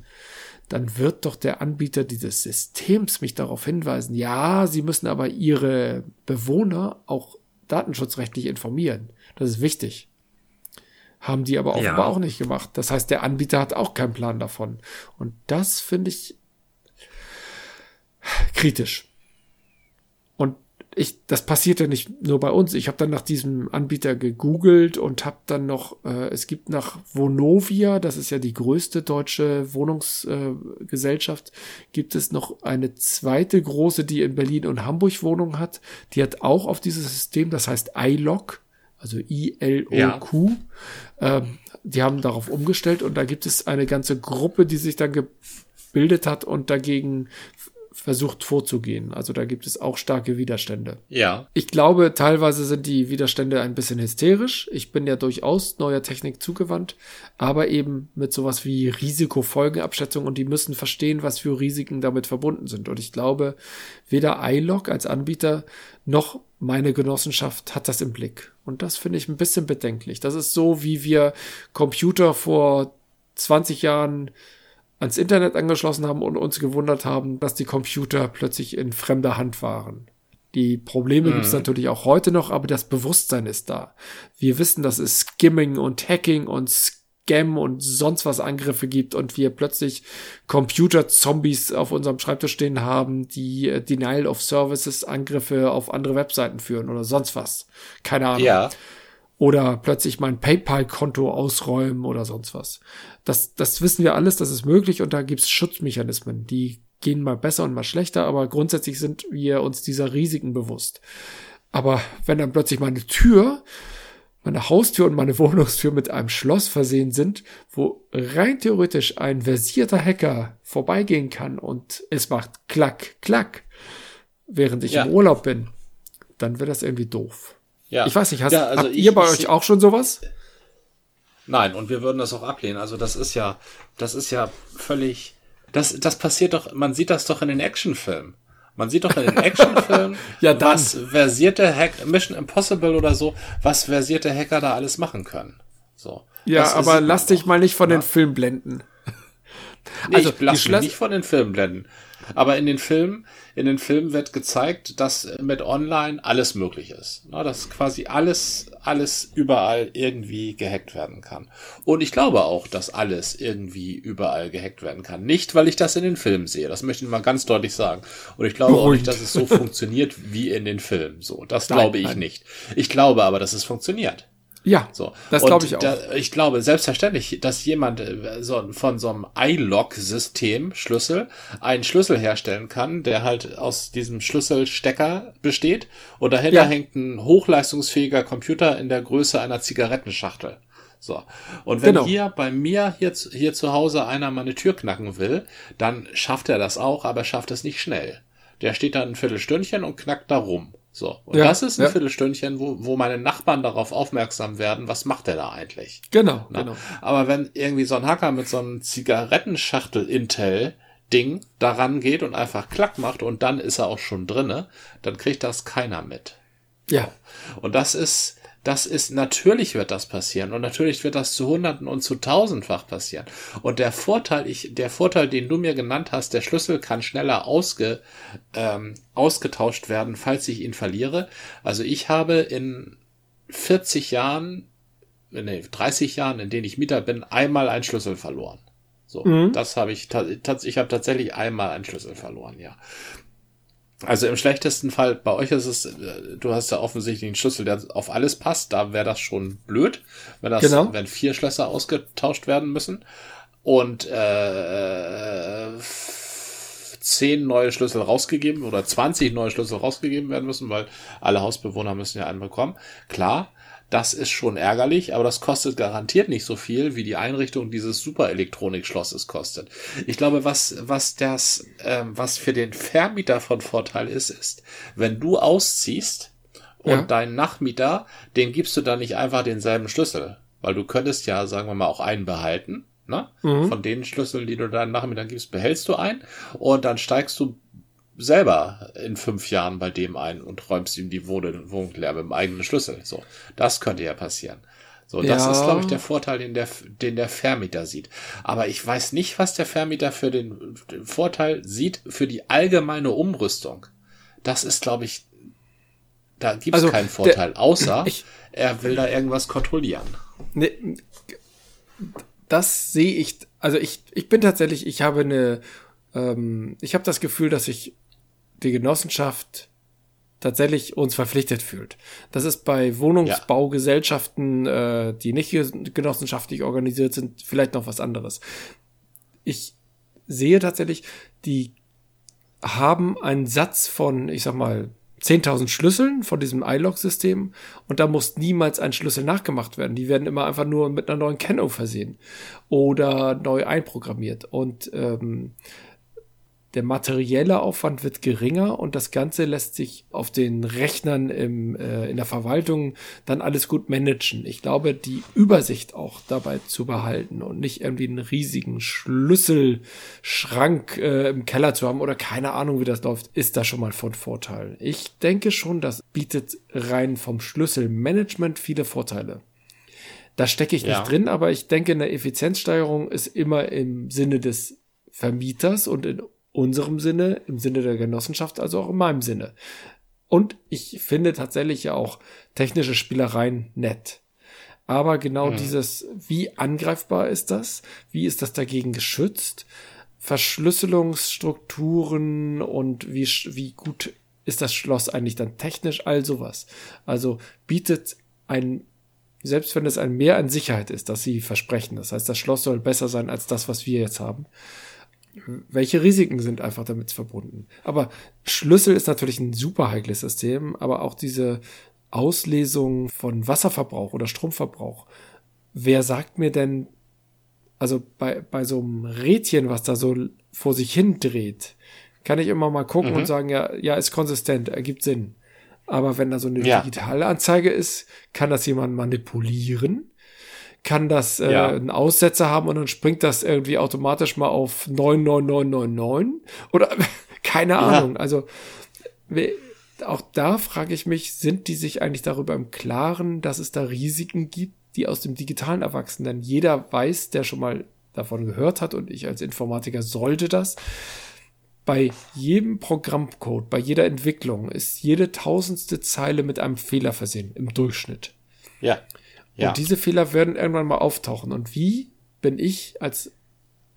[SPEAKER 1] dann wird doch der Anbieter dieses Systems mich darauf hinweisen, ja, sie müssen aber ihre Bewohner auch datenschutzrechtlich informieren. Das ist wichtig. Haben die aber offenbar ja. auch nicht gemacht. Das heißt, der Anbieter hat auch keinen Plan davon. Und das finde ich kritisch. Und ich, das passiert ja nicht nur bei uns. Ich habe dann nach diesem Anbieter gegoogelt und habe dann noch, äh, es gibt nach Vonovia, das ist ja die größte deutsche Wohnungsgesellschaft, äh, gibt es noch eine zweite große, die in Berlin und Hamburg Wohnungen hat. Die hat auch auf dieses System, das heißt iLock, also I-L-O-Q. Ja. Ähm, die haben darauf umgestellt und da gibt es eine ganze Gruppe, die sich dann gebildet hat und dagegen versucht vorzugehen. Also da gibt es auch starke Widerstände.
[SPEAKER 2] Ja.
[SPEAKER 1] Ich glaube, teilweise sind die Widerstände ein bisschen hysterisch. Ich bin ja durchaus neuer Technik zugewandt, aber eben mit sowas wie Risikofolgenabschätzung und die müssen verstehen, was für Risiken damit verbunden sind. Und ich glaube, weder iLog als Anbieter noch meine Genossenschaft hat das im Blick. Und das finde ich ein bisschen bedenklich. Das ist so, wie wir Computer vor 20 Jahren ans Internet angeschlossen haben und uns gewundert haben, dass die Computer plötzlich in fremder Hand waren. Die Probleme mhm. gibt es natürlich auch heute noch, aber das Bewusstsein ist da. Wir wissen, dass es Skimming und Hacking und Scam und sonst was Angriffe gibt und wir plötzlich Computer-Zombies auf unserem Schreibtisch stehen haben, die äh, Denial of Services Angriffe auf andere Webseiten führen oder sonst was. Keine Ahnung. Ja oder plötzlich mein PayPal-Konto ausräumen oder sonst was. Das, das wissen wir alles, das ist möglich und da gibt's Schutzmechanismen, die gehen mal besser und mal schlechter, aber grundsätzlich sind wir uns dieser Risiken bewusst. Aber wenn dann plötzlich meine Tür, meine Haustür und meine Wohnungstür mit einem Schloss versehen sind, wo rein theoretisch ein versierter Hacker vorbeigehen kann und es macht klack, klack, während ich ja. im Urlaub bin, dann wird das irgendwie doof. Ja. Ich weiß nicht, hast, ja, also habt ich, ihr bei ich, euch auch schon sowas?
[SPEAKER 2] Nein, und wir würden das auch ablehnen. Also das ist ja, das ist ja völlig, das, das passiert doch, man sieht das doch in den Actionfilmen. Man sieht doch in den Actionfilmen, ja, dann. was versierte Hack, Mission Impossible oder so, was versierte Hacker da alles machen können. So.
[SPEAKER 1] Ja, aber lass dich mal nicht von ja. den Filmen blenden.
[SPEAKER 2] Nee, also, ich lasse mich nicht von den Filmen blenden. Aber in den Filmen, in den Filmen wird gezeigt, dass mit Online alles möglich ist. Na, dass quasi alles, alles überall irgendwie gehackt werden kann. Und ich glaube auch, dass alles irgendwie überall gehackt werden kann. Nicht, weil ich das in den Filmen sehe. Das möchte ich mal ganz deutlich sagen. Und ich glaube Beruhigt. auch nicht, dass es so funktioniert wie in den Filmen. So, das nein, glaube ich nein. nicht. Ich glaube aber, dass es funktioniert.
[SPEAKER 1] Ja, so. das glaube ich auch. Da,
[SPEAKER 2] ich glaube selbstverständlich, dass jemand äh, so, von so einem iLock-System, Schlüssel, einen Schlüssel herstellen kann, der halt aus diesem Schlüsselstecker besteht und dahinter ja. hängt ein hochleistungsfähiger Computer in der Größe einer Zigarettenschachtel. So. Und wenn genau. hier bei mir hier, hier zu Hause einer meine Tür knacken will, dann schafft er das auch, aber schafft es nicht schnell. Der steht dann ein Viertelstündchen und knackt da rum. So. Und ja, das ist ein ja. Viertelstündchen, wo, wo meine Nachbarn darauf aufmerksam werden, was macht der da eigentlich?
[SPEAKER 1] Genau, Na? genau.
[SPEAKER 2] Aber wenn irgendwie so ein Hacker mit so einem Zigarettenschachtel-Intel Ding daran geht und einfach klack macht und dann ist er auch schon drinne, dann kriegt das keiner mit.
[SPEAKER 1] Ja.
[SPEAKER 2] Und das ist, das ist, natürlich wird das passieren und natürlich wird das zu Hunderten und zu Tausendfach passieren. Und der Vorteil, ich, der Vorteil, den du mir genannt hast, der Schlüssel kann schneller ausge, ähm, ausgetauscht werden, falls ich ihn verliere. Also ich habe in 40 Jahren, nee, 30 Jahren, in denen ich Mieter bin, einmal einen Schlüssel verloren. So, mhm. das habe ich, ich habe tatsächlich einmal einen Schlüssel verloren, ja. Also im schlechtesten Fall, bei euch ist es, äh, du hast ja offensichtlich einen Schlüssel, der auf alles passt, da wäre das schon blöd, wenn das, genau. wenn vier Schlösser ausgetauscht werden müssen und äh, zehn neue Schlüssel rausgegeben oder 20 neue Schlüssel rausgegeben werden müssen, weil alle Hausbewohner müssen ja einen bekommen. Klar, das ist schon ärgerlich, aber das kostet garantiert nicht so viel, wie die Einrichtung dieses Superelektronikschlosses kostet. Ich glaube, was, was das, ähm, was für den Vermieter von Vorteil ist, ist, wenn du ausziehst und ja. deinen Nachmieter, den gibst du dann nicht einfach denselben Schlüssel, weil du könntest ja, sagen wir mal, auch einen behalten. Ne? Mhm. Von den Schlüsseln, die du deinen Nachmittag gibst, behältst du einen und dann steigst du selber in fünf Jahren bei dem ein und räumst ihm die Wohnung leer mit dem eigenen Schlüssel. So, das könnte ja passieren. So, das ja. ist, glaube ich, der Vorteil, den der, den der Vermieter sieht. Aber ich weiß nicht, was der Vermieter für den, den Vorteil sieht für die allgemeine Umrüstung. Das ist, glaube ich, da gibt es also, keinen Vorteil, der, außer ich, er will da irgendwas kontrollieren.
[SPEAKER 1] Ne, das sehe ich, also ich, ich bin tatsächlich, ich habe eine, ähm, ich habe das Gefühl, dass ich die Genossenschaft tatsächlich uns verpflichtet fühlt. Das ist bei Wohnungsbaugesellschaften, äh, die nicht genossenschaftlich organisiert sind, vielleicht noch was anderes. Ich sehe tatsächlich, die haben einen Satz von, ich sag mal, 10.000 Schlüsseln von diesem iLog-System und da muss niemals ein Schlüssel nachgemacht werden. Die werden immer einfach nur mit einer neuen Kennung versehen oder neu einprogrammiert. Und ähm, der materielle Aufwand wird geringer und das Ganze lässt sich auf den Rechnern im, äh, in der Verwaltung dann alles gut managen. Ich glaube, die Übersicht auch dabei zu behalten und nicht irgendwie einen riesigen Schlüsselschrank äh, im Keller zu haben oder keine Ahnung, wie das läuft, ist da schon mal von Vorteil. Ich denke schon, das bietet rein vom Schlüsselmanagement viele Vorteile. Da stecke ich ja. nicht drin, aber ich denke, eine Effizienzsteigerung ist immer im Sinne des Vermieters und in unserem Sinne, im Sinne der Genossenschaft, also auch in meinem Sinne. Und ich finde tatsächlich ja auch technische Spielereien nett. Aber genau mhm. dieses, wie angreifbar ist das? Wie ist das dagegen geschützt? Verschlüsselungsstrukturen und wie, wie gut ist das Schloss eigentlich dann technisch? All sowas. Also bietet ein, selbst wenn es ein Mehr an Sicherheit ist, dass sie versprechen. Das heißt, das Schloss soll besser sein als das, was wir jetzt haben welche Risiken sind einfach damit verbunden. Aber Schlüssel ist natürlich ein super heikles System, aber auch diese Auslesung von Wasserverbrauch oder Stromverbrauch. Wer sagt mir denn, also bei, bei so einem Rädchen, was da so vor sich hin dreht, kann ich immer mal gucken mhm. und sagen, ja, ja, ist konsistent, ergibt Sinn. Aber wenn da so eine ja. digitale Anzeige ist, kann das jemand manipulieren kann das äh, ja. einen Aussetzer haben und dann springt das irgendwie automatisch mal auf 99999 oder keine Ahnung. Ja. Also auch da frage ich mich, sind die sich eigentlich darüber im Klaren, dass es da Risiken gibt, die aus dem Digitalen erwachsen? Denn jeder weiß, der schon mal davon gehört hat und ich als Informatiker sollte das. Bei jedem Programmcode, bei jeder Entwicklung ist jede tausendste Zeile mit einem Fehler versehen, im Durchschnitt.
[SPEAKER 2] Ja. Ja.
[SPEAKER 1] Und diese Fehler werden irgendwann mal auftauchen. Und wie bin ich als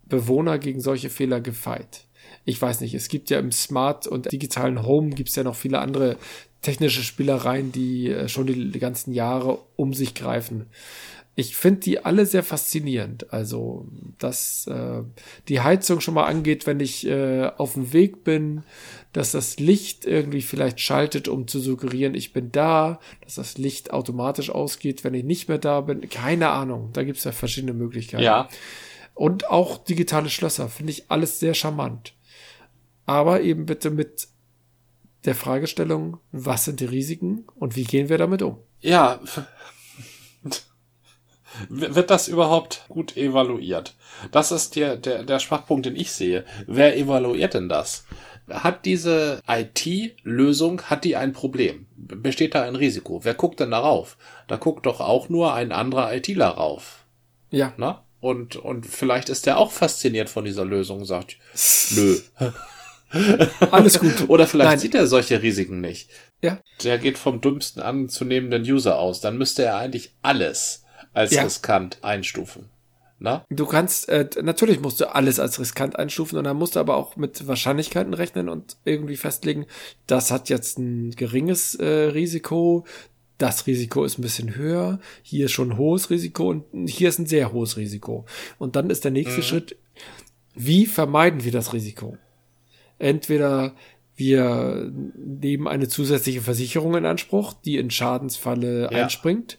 [SPEAKER 1] Bewohner gegen solche Fehler gefeit? Ich weiß nicht, es gibt ja im Smart und digitalen Home gibt es ja noch viele andere technische Spielereien, die äh, schon die, die ganzen Jahre um sich greifen. Ich finde die alle sehr faszinierend. Also, dass äh, die Heizung schon mal angeht, wenn ich äh, auf dem Weg bin, dass das Licht irgendwie vielleicht schaltet, um zu suggerieren, ich bin da, dass das Licht automatisch ausgeht, wenn ich nicht mehr da bin. Keine Ahnung. Da gibt es ja verschiedene Möglichkeiten.
[SPEAKER 2] Ja.
[SPEAKER 1] Und auch digitale Schlösser finde ich alles sehr charmant. Aber eben bitte mit der Fragestellung, was sind die Risiken und wie gehen wir damit um?
[SPEAKER 2] Ja, wird das überhaupt gut evaluiert? Das ist der, der, der Schwachpunkt, den ich sehe. Wer evaluiert denn das? Hat diese IT-Lösung, hat die ein Problem? Besteht da ein Risiko? Wer guckt denn darauf? Da guckt doch auch nur ein anderer ITler rauf.
[SPEAKER 1] Ja.
[SPEAKER 2] Na? Und, und vielleicht ist der auch fasziniert von dieser Lösung und sagt, nö.
[SPEAKER 1] Alles gut.
[SPEAKER 2] Oder vielleicht Nein. sieht er solche Risiken nicht.
[SPEAKER 1] Ja.
[SPEAKER 2] Der geht vom dümmsten anzunehmenden User aus. Dann müsste er eigentlich alles als ja. riskant einstufen. Na?
[SPEAKER 1] Du kannst, äh, natürlich musst du alles als riskant einstufen und dann musst du aber auch mit Wahrscheinlichkeiten rechnen und irgendwie festlegen, das hat jetzt ein geringes äh, Risiko, das Risiko ist ein bisschen höher, hier ist schon ein hohes Risiko und hier ist ein sehr hohes Risiko. Und dann ist der nächste mhm. Schritt, wie vermeiden wir das Risiko? Entweder wir nehmen eine zusätzliche Versicherung in Anspruch, die in Schadensfalle ja. einspringt,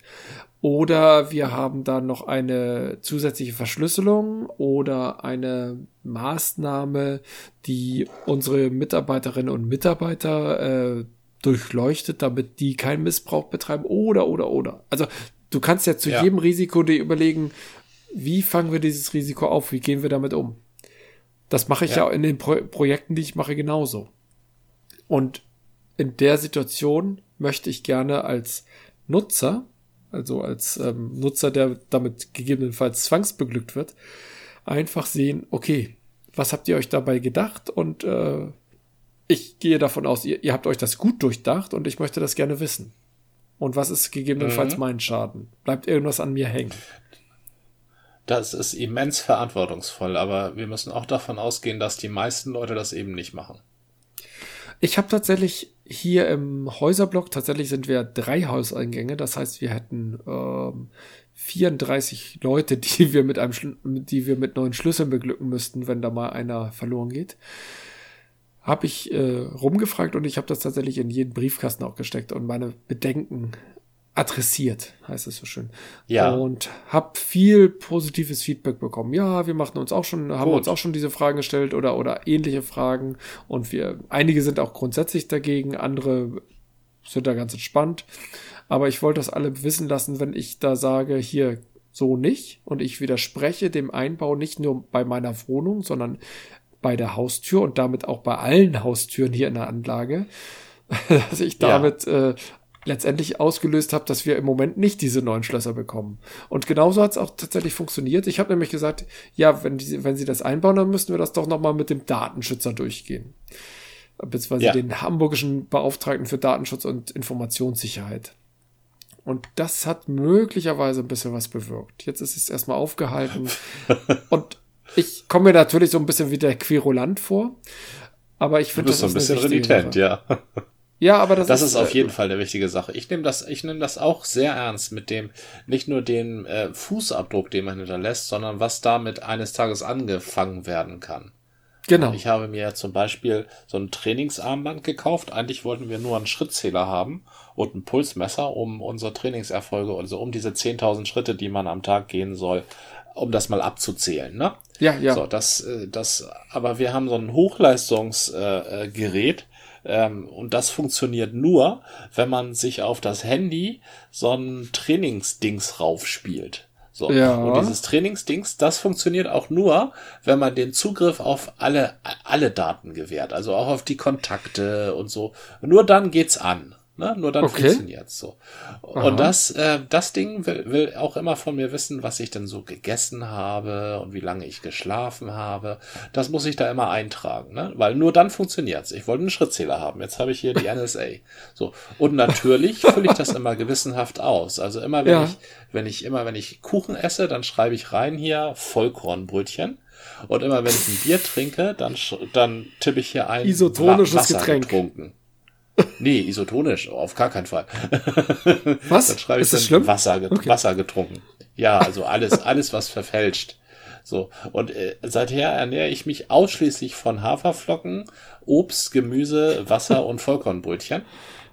[SPEAKER 1] oder wir haben dann noch eine zusätzliche Verschlüsselung oder eine Maßnahme, die unsere Mitarbeiterinnen und Mitarbeiter äh, durchleuchtet, damit die keinen Missbrauch betreiben oder oder oder. Also du kannst ja zu ja. jedem Risiko dir überlegen, wie fangen wir dieses Risiko auf, wie gehen wir damit um. Das mache ich ja, ja in den Pro Projekten, die ich mache, genauso. Und in der Situation möchte ich gerne als Nutzer also als ähm, Nutzer, der damit gegebenenfalls zwangsbeglückt wird, einfach sehen, okay, was habt ihr euch dabei gedacht? Und äh, ich gehe davon aus, ihr, ihr habt euch das gut durchdacht und ich möchte das gerne wissen. Und was ist gegebenenfalls mhm. mein Schaden? Bleibt irgendwas an mir hängen?
[SPEAKER 2] Das ist immens verantwortungsvoll, aber wir müssen auch davon ausgehen, dass die meisten Leute das eben nicht machen.
[SPEAKER 1] Ich habe tatsächlich hier im Häuserblock, tatsächlich sind wir drei Hauseingänge, das heißt, wir hätten ähm, 34 Leute, die wir mit einem, die wir mit neuen Schlüsseln beglücken müssten, wenn da mal einer verloren geht. Habe ich äh, rumgefragt und ich habe das tatsächlich in jeden Briefkasten auch gesteckt und meine Bedenken adressiert, heißt es so schön.
[SPEAKER 2] Ja.
[SPEAKER 1] Und habe viel positives Feedback bekommen. Ja, wir machen uns auch schon, haben Gut. uns auch schon diese Fragen gestellt oder oder ähnliche Fragen. Und wir, einige sind auch grundsätzlich dagegen, andere sind da ganz entspannt. Aber ich wollte das alle wissen lassen, wenn ich da sage, hier so nicht und ich widerspreche dem Einbau nicht nur bei meiner Wohnung, sondern bei der Haustür und damit auch bei allen Haustüren hier in der Anlage, dass ich damit ja. äh, letztendlich ausgelöst habe, dass wir im Moment nicht diese neuen Schlösser bekommen. Und genauso hat es auch tatsächlich funktioniert. Ich habe nämlich gesagt, ja, wenn, die, wenn sie das einbauen, dann müssten wir das doch nochmal mit dem Datenschützer durchgehen. Beziehungsweise ja. den hamburgischen Beauftragten für Datenschutz und Informationssicherheit. Und das hat möglicherweise ein bisschen was bewirkt. Jetzt ist es erstmal aufgehalten. und ich komme mir natürlich so ein bisschen wie der Querulant vor. Aber ich finde
[SPEAKER 2] das so ein bisschen renitent, ja.
[SPEAKER 1] Ja, aber das,
[SPEAKER 2] das ist, ist auf äh, jeden Fall eine wichtige Sache. Ich nehme das, ich nehme das auch sehr ernst mit dem, nicht nur den äh, Fußabdruck, den man hinterlässt, sondern was damit eines Tages angefangen werden kann.
[SPEAKER 1] Genau.
[SPEAKER 2] Ich habe mir zum Beispiel so ein Trainingsarmband gekauft. Eigentlich wollten wir nur einen Schrittzähler haben und ein Pulsmesser, um unsere Trainingserfolge, also um diese 10.000 Schritte, die man am Tag gehen soll, um das mal abzuzählen, ne?
[SPEAKER 1] Ja, ja.
[SPEAKER 2] So, das, äh, das, aber wir haben so ein Hochleistungsgerät, äh, ähm, und das funktioniert nur, wenn man sich auf das Handy so ein Trainingsdings raufspielt. So.
[SPEAKER 1] Ja.
[SPEAKER 2] Und dieses Trainingsdings, das funktioniert auch nur, wenn man den Zugriff auf alle, alle Daten gewährt. Also auch auf die Kontakte und so. Nur dann geht's an. Ne? Nur dann
[SPEAKER 1] Okay.
[SPEAKER 2] funktioniert's so.
[SPEAKER 1] Aha.
[SPEAKER 2] Und das, äh, das Ding will, will auch immer von mir wissen, was ich denn so gegessen habe und wie lange ich geschlafen habe. Das muss ich da immer eintragen, ne? Weil nur dann funktioniert's. Ich wollte einen Schrittzähler haben. Jetzt habe ich hier die NSA. So. Und natürlich fülle ich das immer gewissenhaft aus. Also immer, wenn
[SPEAKER 1] Ja.
[SPEAKER 2] ich, wenn ich immer, wenn ich Kuchen esse, dann schreibe ich rein hier Vollkornbrötchen. Und immer wenn ich ein Bier trinke, dann, dann tippe ich hier ein
[SPEAKER 1] Isotonisches
[SPEAKER 2] Wa- Wasser
[SPEAKER 1] Getränk.
[SPEAKER 2] getrunken. Nee, isotonisch, auf gar keinen Fall.
[SPEAKER 1] Was?
[SPEAKER 2] Dann schreibe ich
[SPEAKER 1] ist das
[SPEAKER 2] dann
[SPEAKER 1] schlimm?
[SPEAKER 2] Wasser, get
[SPEAKER 1] Okay.
[SPEAKER 2] Wasser getrunken. Ja, also alles, alles, was verfälscht. So. Und äh, seither ernähre ich mich ausschließlich von Haferflocken, Obst, Gemüse, Wasser und Vollkornbrötchen.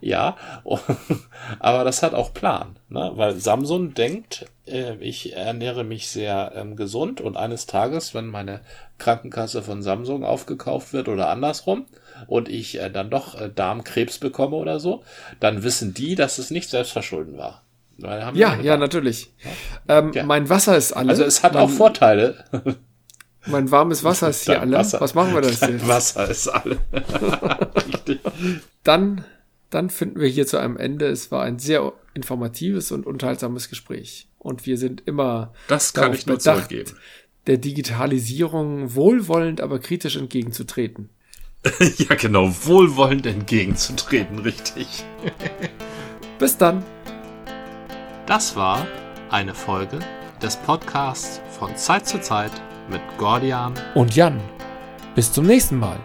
[SPEAKER 2] Ja, aber das hat auch Plan, ne? weil Samsung denkt, äh, ich ernähre mich sehr ähm, gesund und eines Tages, wenn meine Krankenkasse von Samsung aufgekauft wird oder andersrum und ich äh, dann doch äh, Darmkrebs bekomme oder so, dann wissen die, dass es nicht selbstverschulden war. Weil haben die
[SPEAKER 1] Ja,
[SPEAKER 2] gedacht.
[SPEAKER 1] ja, natürlich. Ähm,
[SPEAKER 2] Ja.
[SPEAKER 1] Mein Wasser ist alle.
[SPEAKER 2] Also es hat
[SPEAKER 1] mein,
[SPEAKER 2] auch Vorteile.
[SPEAKER 1] Mein warmes Wasser ist hier
[SPEAKER 2] Dein
[SPEAKER 1] alle.
[SPEAKER 2] Wasser-
[SPEAKER 1] Was machen wir das
[SPEAKER 2] Dein
[SPEAKER 1] jetzt?
[SPEAKER 2] Wasser ist alle. Richtig.
[SPEAKER 1] Dann, dann finden wir hier zu einem Ende. Es war ein sehr informatives und unterhaltsames Gespräch. Und wir sind immer
[SPEAKER 2] Das kann ich nur
[SPEAKER 1] bedacht,
[SPEAKER 2] zurückgeben.
[SPEAKER 1] der Digitalisierung wohlwollend, aber kritisch entgegenzutreten.
[SPEAKER 2] ja, genau, wohlwollend entgegenzutreten, richtig.
[SPEAKER 1] Bis dann.
[SPEAKER 2] Das war eine Folge des Podcasts von Zeit zu Zeit mit Gordian
[SPEAKER 1] Und Jan. Bis zum nächsten Mal.